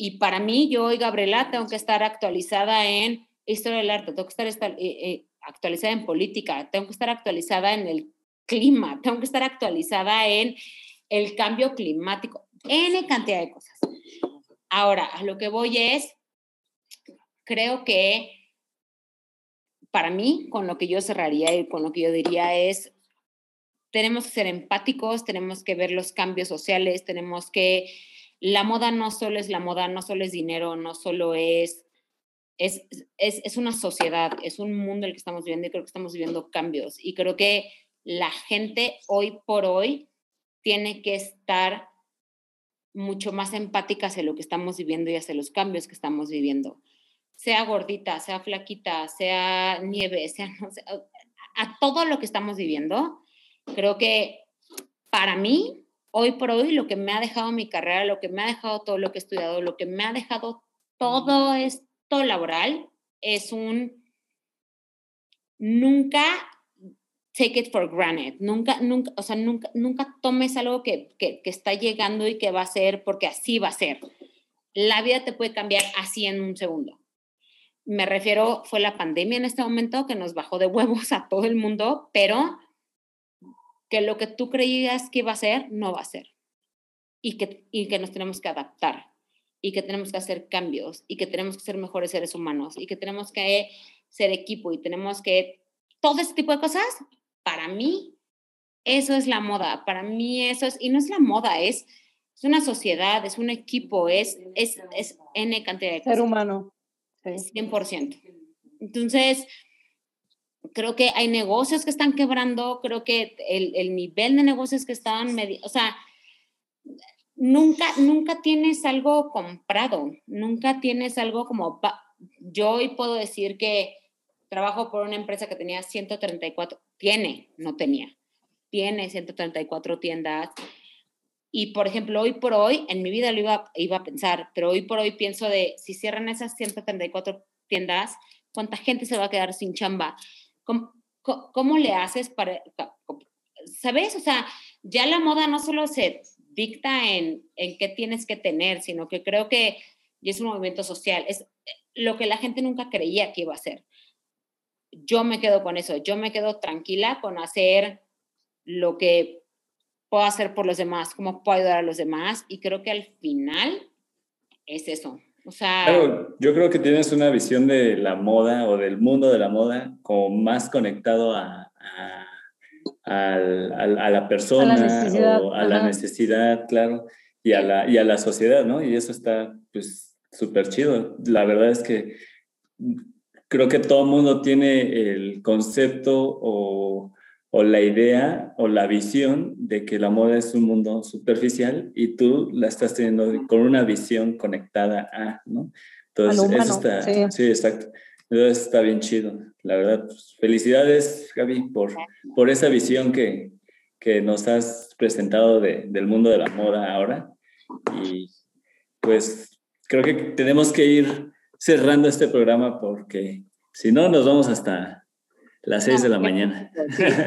Y para mí, yo y Gabriela tengo que estar actualizada en historia del arte, tengo que estar eh, eh, actualizada en política, tengo que estar actualizada en el clima, tengo que estar actualizada en el cambio climático, N cantidad de cosas. Ahora, a lo que voy es, creo que para mí, con lo que yo cerraría y con lo que yo diría es, tenemos que ser empáticos, tenemos que ver los cambios sociales, tenemos que la moda no solo es la moda, no solo es dinero, no solo es, es, es, es una sociedad, es un mundo en el que estamos viviendo y creo que estamos viviendo cambios. Y creo que la gente hoy por hoy tiene que estar mucho más empática hacia lo que estamos viviendo y hacia los cambios que estamos viviendo. Sea gordita, sea flaquita, sea nieve, sea, a todo lo que estamos viviendo, creo que para mí hoy por hoy lo que me ha dejado mi carrera, lo que me ha dejado todo lo que he estudiado, lo que me ha dejado todo esto laboral es un nunca take it for granted, nunca, nunca, o sea, nunca, nunca tomes algo que, que, que está llegando y que va a ser porque así va a ser. La vida te puede cambiar así en un segundo. Me refiero, fue la pandemia en este momento que nos bajó de huevos a todo el mundo, pero que lo que tú creías que iba a ser, no va a ser. Y que, y que nos tenemos que adaptar, y que tenemos que hacer cambios, y que tenemos que ser mejores seres humanos, y que tenemos que ser equipo, y tenemos que... Todo ese tipo de cosas, para mí, eso es la moda. Para mí eso es... Y no es la moda, es, es una sociedad, es un equipo, es, es, es N cantidad de cosas. Ser humano. Sí. 100%. Entonces, creo que hay negocios que están quebrando, creo que el, el nivel de negocios que están, o sea, nunca, nunca tienes algo comprado, nunca tienes algo como, yo hoy puedo decir que trabajo por una empresa que tenía 134, tiene, no tenía, tiene 134 tiendas. Y, por ejemplo, hoy por hoy, en mi vida lo iba, iba a pensar, pero hoy por hoy pienso de, si cierran esas 134 tiendas, ¿cuánta gente se va a quedar sin chamba? ¿Cómo, le haces para, sabes? O sea, ya la moda no solo se dicta en, en qué tienes que tener, sino que creo que y es un movimiento social, es lo que la gente nunca creía que iba a ser. Yo me quedo con eso, yo me quedo tranquila con hacer lo que puedo hacer por los demás, cómo puedo ayudar a los demás y creo que al final es eso, claro, yo creo que tienes una visión de la moda o del mundo de la moda como más conectado a, a, la persona o a la necesidad, claro, y a la, y a la sociedad, ¿no? Y eso está, pues, súper chido. La verdad es que creo que todo el mundo tiene el concepto o, o, la idea o la visión de que la moda es un mundo superficial y tú la estás teniendo con una visión conectada a, ¿no? Entonces, eso está, sí. sí. exacto. Eso está bien chido, la verdad. Pues, felicidades, Gaby, por, por esa visión que, que nos has presentado de, del mundo de la moda ahora. Y pues creo que tenemos que ir cerrando este programa porque si no nos vamos hasta las 6 de la mañana.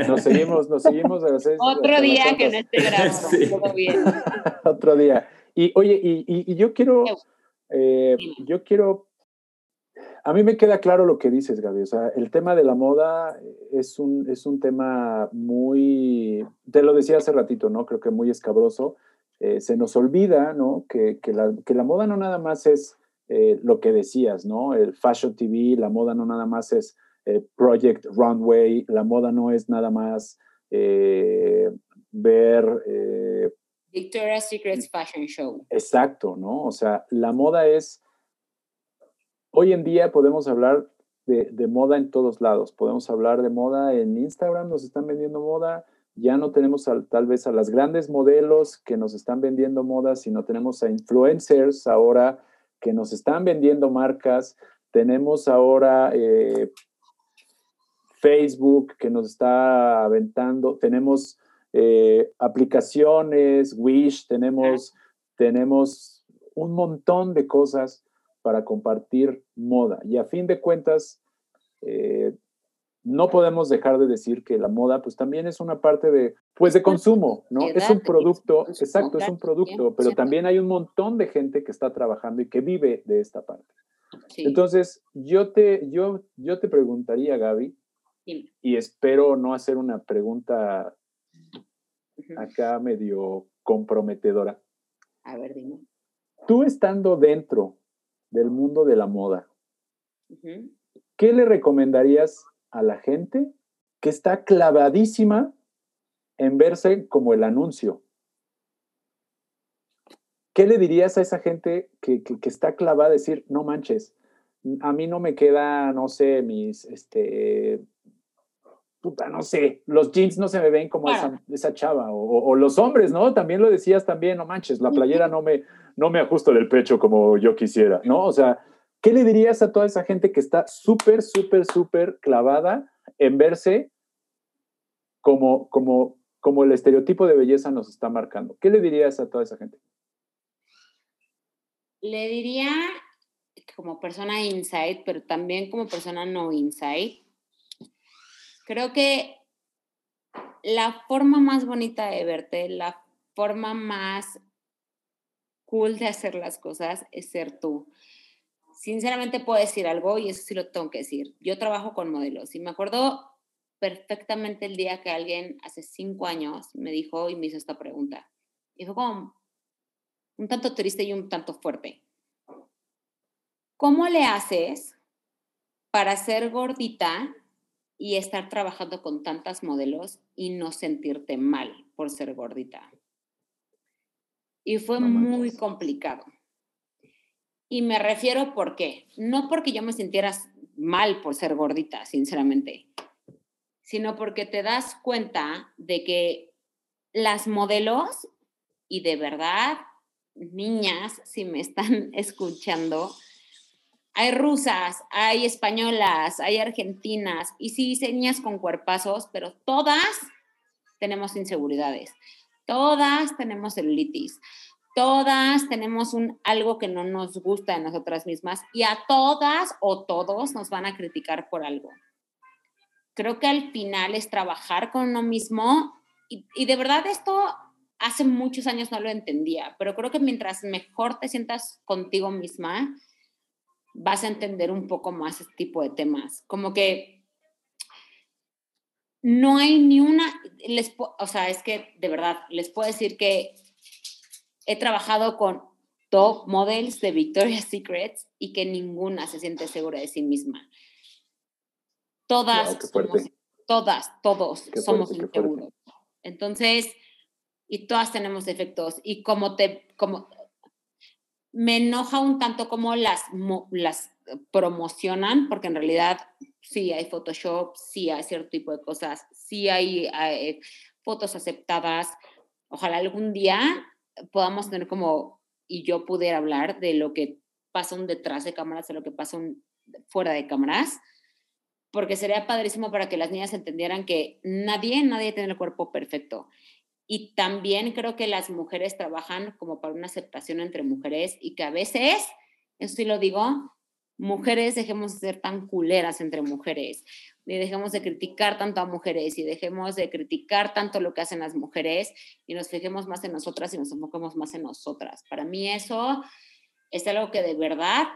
Nos seguimos, nos seguimos a las 6. Otro día que no esté grabando, todo bien. Otro día. Y oye, y, y, yo quiero, eh, yo quiero, a mí me queda claro lo que dices, Gaby. O sea, el tema de la moda es un, es un tema muy, te lo decía hace ratito, ¿no? Creo que muy escabroso. Eh, se nos olvida, ¿no? Que, que, la, que la moda no nada más es eh, lo que decías, ¿no? El Fashion TV, la moda no nada más es eh, Project Runway, la moda no es nada más eh, ver... Victoria's Secret Fashion Show. Exacto, ¿no? O sea, la moda es... Hoy en día podemos hablar de, de, moda en todos lados. Podemos hablar de moda en Instagram, nos están vendiendo moda. Ya no tenemos tal vez a las grandes modelos que nos están vendiendo moda, sino tenemos a influencers ahora que nos están vendiendo marcas. Tenemos ahora eh, Facebook que nos está aventando. Tenemos eh, aplicaciones, Wish, tenemos, tenemos un montón de cosas para compartir moda. Y a fin de cuentas, eh, no podemos dejar de decir que la moda pues también es una parte de pues de consumo, ¿no? Es un producto, exacto, es un producto, pero también hay un montón de gente que está trabajando y que vive de esta parte. Entonces, yo te yo yo te preguntaría, Gaby, y espero no hacer una pregunta acá medio comprometedora. A ver, dime. Tú estando dentro del mundo de la moda, ¿qué le recomendarías a la gente que está clavadísima en verse como el anuncio. ¿Qué le dirías a esa gente que, está clavada a decir, no manches, a mí no me queda, no sé, mis, este, puta, no sé, los jeans no se me ven como esa, chava, o, los hombres, ¿no? También lo decías también, no manches, la playera no me, no me ajusta del pecho como yo quisiera, ¿no? O sea, ¿Qué le dirías a toda esa gente que está súper, súper, súper clavada en verse como, como, como el estereotipo de belleza nos está marcando? ¿Qué le dirías a toda esa gente? Le diría como persona insight, pero también como persona no insight. Creo que la forma más bonita de verte, la forma más cool de hacer las cosas es ser tú sinceramente puedo decir algo y eso sí lo tengo que decir. Yo trabajo con modelos y me acuerdo perfectamente el día que alguien hace cinco años me dijo y me hizo esta pregunta. Y como un tanto triste y un tanto fuerte. ¿Cómo le haces para ser gordita y estar trabajando con tantas modelos y no sentirte mal por ser gordita? Y fue muy complicado y me refiero por qué. No porque yo me sintiera mal por ser gordita, sinceramente, sino porque te das cuenta de que las modelos, y de verdad, niñas, si me están escuchando, hay rusas, hay españolas, hay argentinas, y sí, niñas con cuerpazos, pero todas tenemos inseguridades, todas tenemos celulitis, Todas tenemos un, algo que no nos gusta de nosotras mismas y a todas o todos nos van a criticar por algo. Creo que al final es trabajar con uno mismo y de verdad esto hace muchos años no lo entendía, pero creo que mientras mejor te sientas contigo misma, vas a entender un poco más este tipo de temas. Como que no hay ni una, les, o sea, es que de verdad, les puedo decir que he trabajado con top models de Victoria's Secrets y que ninguna se siente segura de sí misma. Todas, todas, todos somos inseguros. Entonces, y todas tenemos defectos. Y como te, como, me enoja un tanto como las, las promocionan, porque en realidad sí hay Photoshop, sí hay cierto tipo de cosas, sí hay, fotos aceptadas. Ojalá algún día podamos tener como, y yo pudiera hablar de lo que pasa un detrás de cámaras, de lo que pasa un fuera de cámaras, porque sería padrísimo para que las niñas entendieran que nadie, nadie tiene el cuerpo perfecto. Y también creo que las mujeres trabajan como para una aceptación entre mujeres y que a veces, eso sí lo digo, mujeres dejemos de ser tan culeras entre mujeres y dejemos de criticar tanto a mujeres y dejemos de criticar tanto lo que hacen las mujeres y nos fijemos más en nosotras y nos enfoquemos más en nosotras. Para mí eso es algo que de verdad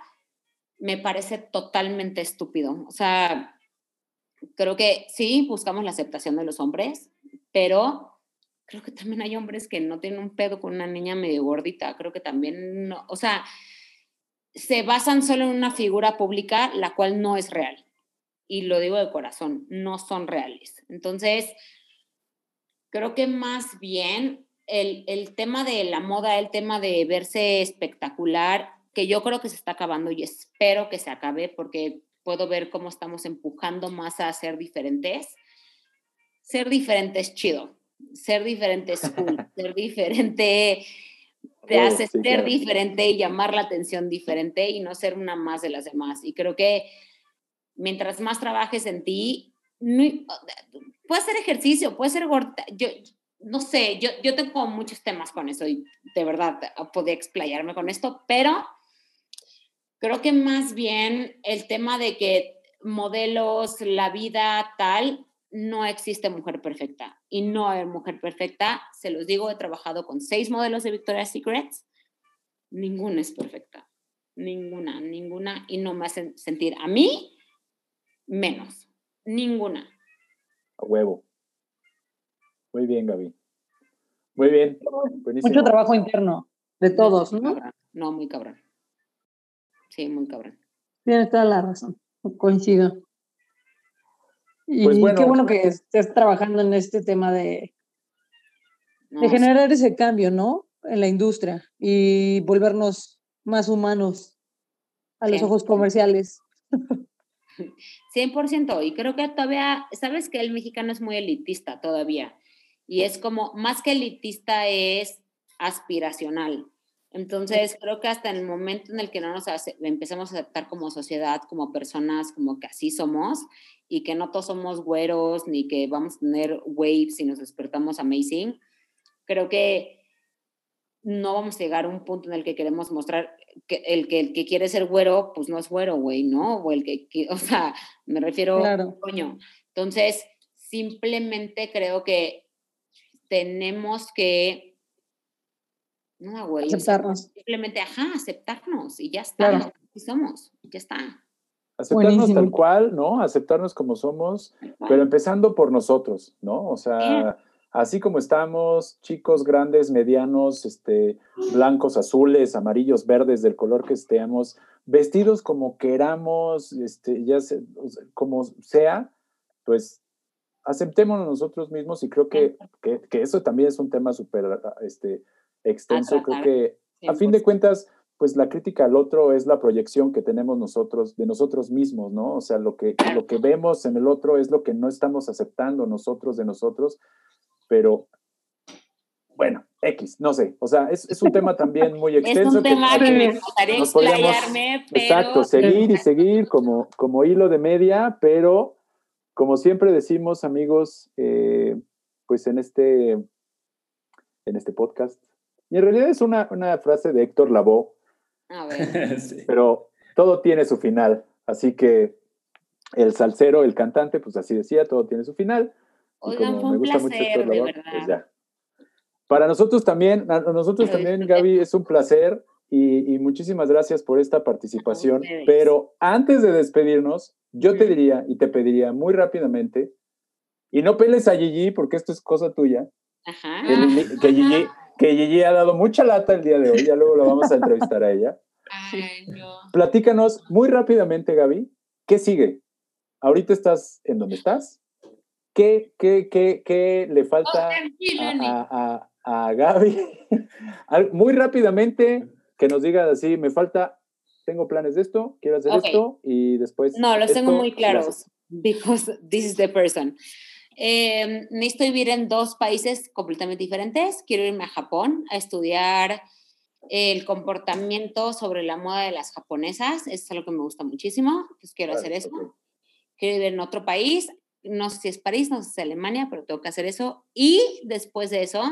me parece totalmente estúpido. O sea, creo que sí, buscamos la aceptación de los hombres, pero creo que también hay hombres que no tienen un pedo con una niña medio gordita. Creo que también, no, o sea, se basan solo en una figura pública, la cual no es real. Y lo digo de corazón, no son reales. Entonces, creo que más bien el, el tema de la moda, el tema de verse espectacular, que yo creo que se está acabando y espero que se acabe porque puedo ver cómo estamos empujando más a ser diferentes. Ser diferente es chido, ser diferente es cool, ser diferente te hace ser diferente y llamar la atención diferente y no ser una más de las demás. Y creo que mientras más trabajes en ti, puede ser ejercicio, puede ser gorda. Yo, no sé, yo, yo tengo muchos temas con eso y de verdad podía explayarme con esto, pero creo que más bien el tema de que modelos, la vida tal, no existe mujer perfecta y no hay mujer perfecta. Se los digo, he trabajado con seis modelos de Victoria's Secrets. Ninguna es perfecta. Ninguna, ninguna. Y no me hacen sentir a mí menos. Ninguna. A huevo. Muy bien, Gaby. Muy bien. Mucho trabajo interno de todos, ¿no? No, muy cabrón. Sí, muy cabrón. Tienes toda la razón. Coincido. Y pues qué bueno que estés trabajando en este tema de, de generar ese cambio, ¿no? En la industria y volvernos más humanos a los ojos comerciales. 100%, y creo que todavía, sabes que el mexicano es muy elitista todavía, y es como, más que elitista es aspiracional. Entonces, creo que hasta el momento en el que no nos empecemos a aceptar como sociedad, como personas, como que así somos, y que no todos somos güeros, ni que vamos a tener waves y nos despertamos amazing, creo que no vamos a llegar a un punto en el que queremos mostrar que el que, el que quiere ser güero, pues no es güero, güey, ¿no? O el que, o sea, me refiero, claro. coño. Entonces, simplemente creo que tenemos que no, güey. Aceptarnos. simplemente, ajá, aceptarnos y ya está. Claro. somos, ya está. Aceptarnos tal cual, ¿no? Aceptarnos como somos, pero empezando por nosotros, ¿no? O sea, así como estamos, chicos grandes, medianos, este, blancos, azules, amarillos, verdes, del color que estemos, vestidos como queramos, este, ya como sea, pues aceptémonos nosotros mismos y creo que, que, que eso también es un tema súper este, extenso. Creo que a fin de cuentas, pues la crítica al otro es la proyección que tenemos nosotros de nosotros mismos, ¿no? O sea, lo que, lo que vemos en el otro es lo que no estamos aceptando nosotros de nosotros, pero bueno, X, no sé, o sea, es, es un tema también muy extenso. Es un tema que, me gustaría explayarme, pero... Exacto, seguir y seguir como, como hilo de media, pero como siempre decimos, amigos, eh, pues en este, en este podcast, y en realidad es una, una frase de Héctor Lavoe, a ver. pero todo tiene su final. Así que el salsero, el cantante, pues así decía, todo tiene su final. Oigan, fue un placer, de verdad. Pues ya. Para nosotros también, a nosotros también, Gaby, es un placer y, y muchísimas gracias por esta participación. Pero antes de despedirnos, yo te diría y te pediría muy rápidamente, y no peles a Gigi porque esto es cosa tuya, Ajá. Que, que Gigi que Gigi ha dado mucha lata el día de hoy, ya luego la vamos a entrevistar a ella. Ay, no. Platícanos muy rápidamente, Gaby, ¿qué sigue? Ahorita estás en donde estás. ¿Qué, qué, qué, qué le falta a, a, a, Gaby? muy rápidamente, que nos diga así, me falta tengo planes de esto, quiero hacer esto y después... No, los tengo muy claros, because this is the person. Eh, necesito vivir en dos países completamente diferentes. Quiero irme a Japón a estudiar el comportamiento sobre la moda de las japonesas. Eso es algo que me gusta muchísimo. Pues quiero hacer eso. Quiero vivir en otro país. No sé si es París, no sé si es Alemania, pero tengo que hacer eso. Y después de eso,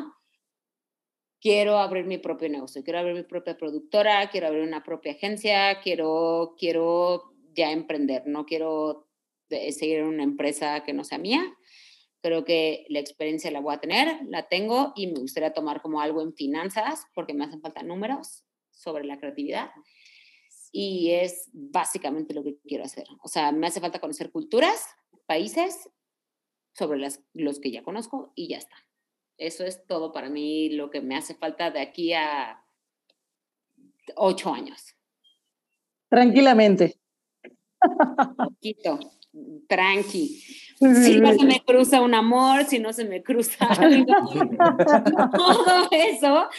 quiero abrir mi propio negocio. Quiero abrir mi propia productora, quiero abrir una propia agencia, quiero, quiero ya emprender. No quiero seguir en una empresa que no sea mía creo que la experiencia la voy a tener, la tengo y me gustaría tomar como algo en finanzas porque me hacen falta números sobre la creatividad. Y es básicamente lo que quiero hacer. O sea, me hace falta conocer culturas, países, sobre las, los que ya conozco y ya está. Eso es todo para mí lo que me hace falta de aquí a ocho años. Tranquilamente. Poquito, tranqui. Si no se me cruza un amor, si no se me cruza algo, todo eso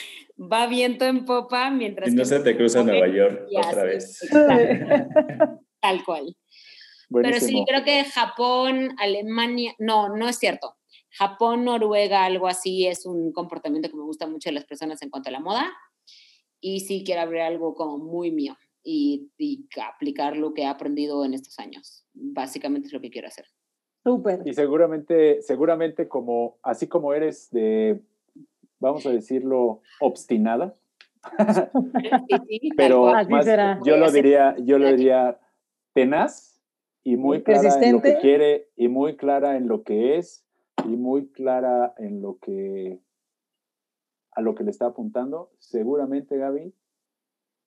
va viento en popa mientras... Si no se te cruza Nueva York otra vez. Tal cual. Pero sí, creo que Japón, Alemania, no, no es cierto. Japón, Noruega, algo así, es un comportamiento que me gusta mucho de las personas en cuanto a la moda. Y sí quiero abrir algo como muy mío y, y aplicar lo que he aprendido en estos años. Básicamente es lo que quiero hacer. Y seguramente, seguramente como, así como eres de, vamos a decirlo, obstinada. pero yo lo diría, yo lo diría tenaz y muy clara en lo que quiere y muy clara en lo que es y muy clara en lo que a lo que le está apuntando. Seguramente, Gaby,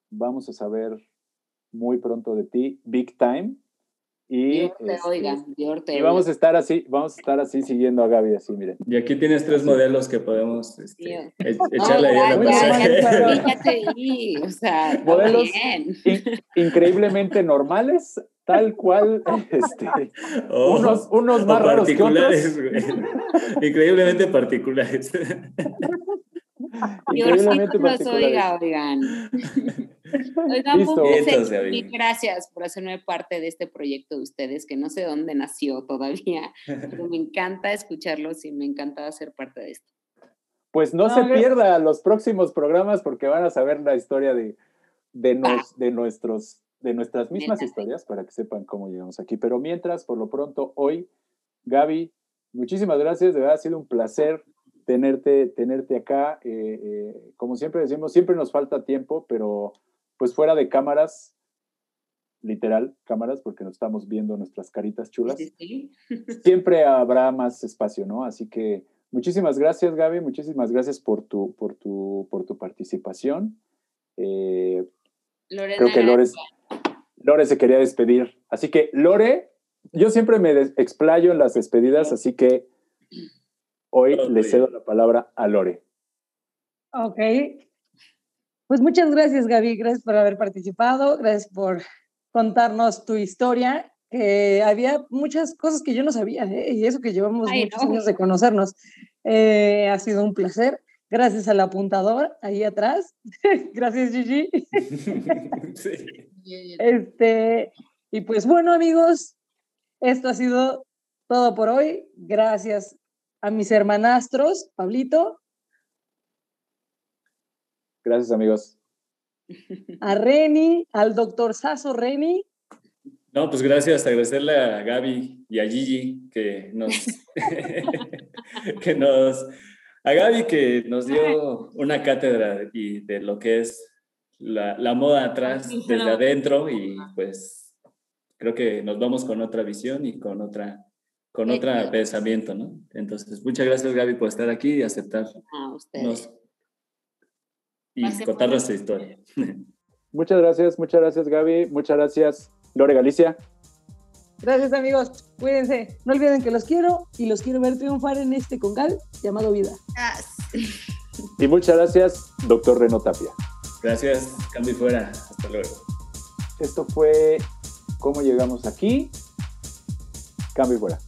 vamos a saber muy pronto de ti, Big Time. Y, este, y vamos a estar así, vamos a estar así siguiendo a Gaby, así, miren. Y aquí tienes tres modelos que podemos este, echarle ahí a la o sea, modelos increíblemente normales, tal cual, este, oh, unos, unos más raros que otros. Increíblemente particulares. Increíblemente particulares. oigan. Oigan, gracias por hacerme parte de este proyecto de ustedes, que no sé dónde nació todavía, pero me encanta escucharlos y me encanta ser parte de esto. Pues no, se pierda los próximos programas porque van a saber la historia de, de, nos, de, nuestros, de nuestras mismas historias para que sepan cómo llegamos aquí. Pero mientras, por lo pronto, hoy, Gaby, muchísimas gracias, de verdad ha sido un placer tenerte, tenerte acá. Eh, eh, como siempre decimos, siempre nos falta tiempo, pero pues fuera de cámaras, literal, cámaras, porque nos estamos viendo nuestras caritas chulas, siempre habrá más espacio, ¿no? Así que muchísimas gracias, Gaby, muchísimas gracias por tu, por tu, por tu participación. Eh, creo que Lore, Lore se quería despedir. Así que, Lore, yo siempre me explayo en las despedidas, así que hoy le cedo la palabra a Lore. Ok, pues muchas gracias, Gaby. Gracias por haber participado. Gracias por contarnos tu historia. Que había muchas cosas que yo no sabía, ¿eh? y eso que llevamos muchos años de conocernos. Eh, ha sido un placer. Gracias al apuntador ahí atrás. gracias, Gigi. Este, y pues bueno, amigos, esto ha sido todo por hoy. Gracias a mis hermanastros, Pablito, Gracias, amigos. A Reni, al doctor Sasso Reni. No, pues gracias, agradecerle a Gaby y a Gigi que nos, que nos, a Gaby que nos dio una cátedra y de lo que es la, la moda atrás, desde adentro y pues creo que nos vamos con otra visión y con otra con otro pensamiento, ¿no? Entonces, muchas gracias Gaby por estar aquí y aceptar. A ustedes y contar nuestra historia. Muchas gracias, muchas gracias Gaby, muchas gracias Lore Galicia. Gracias amigos, cuídense. No olviden que los quiero y los quiero ver triunfar en este congal llamado vida. Y muchas gracias, doctor Reno Tapia. Gracias, cambio fuera. Hasta luego. Esto fue cómo llegamos aquí. Cambio fuera.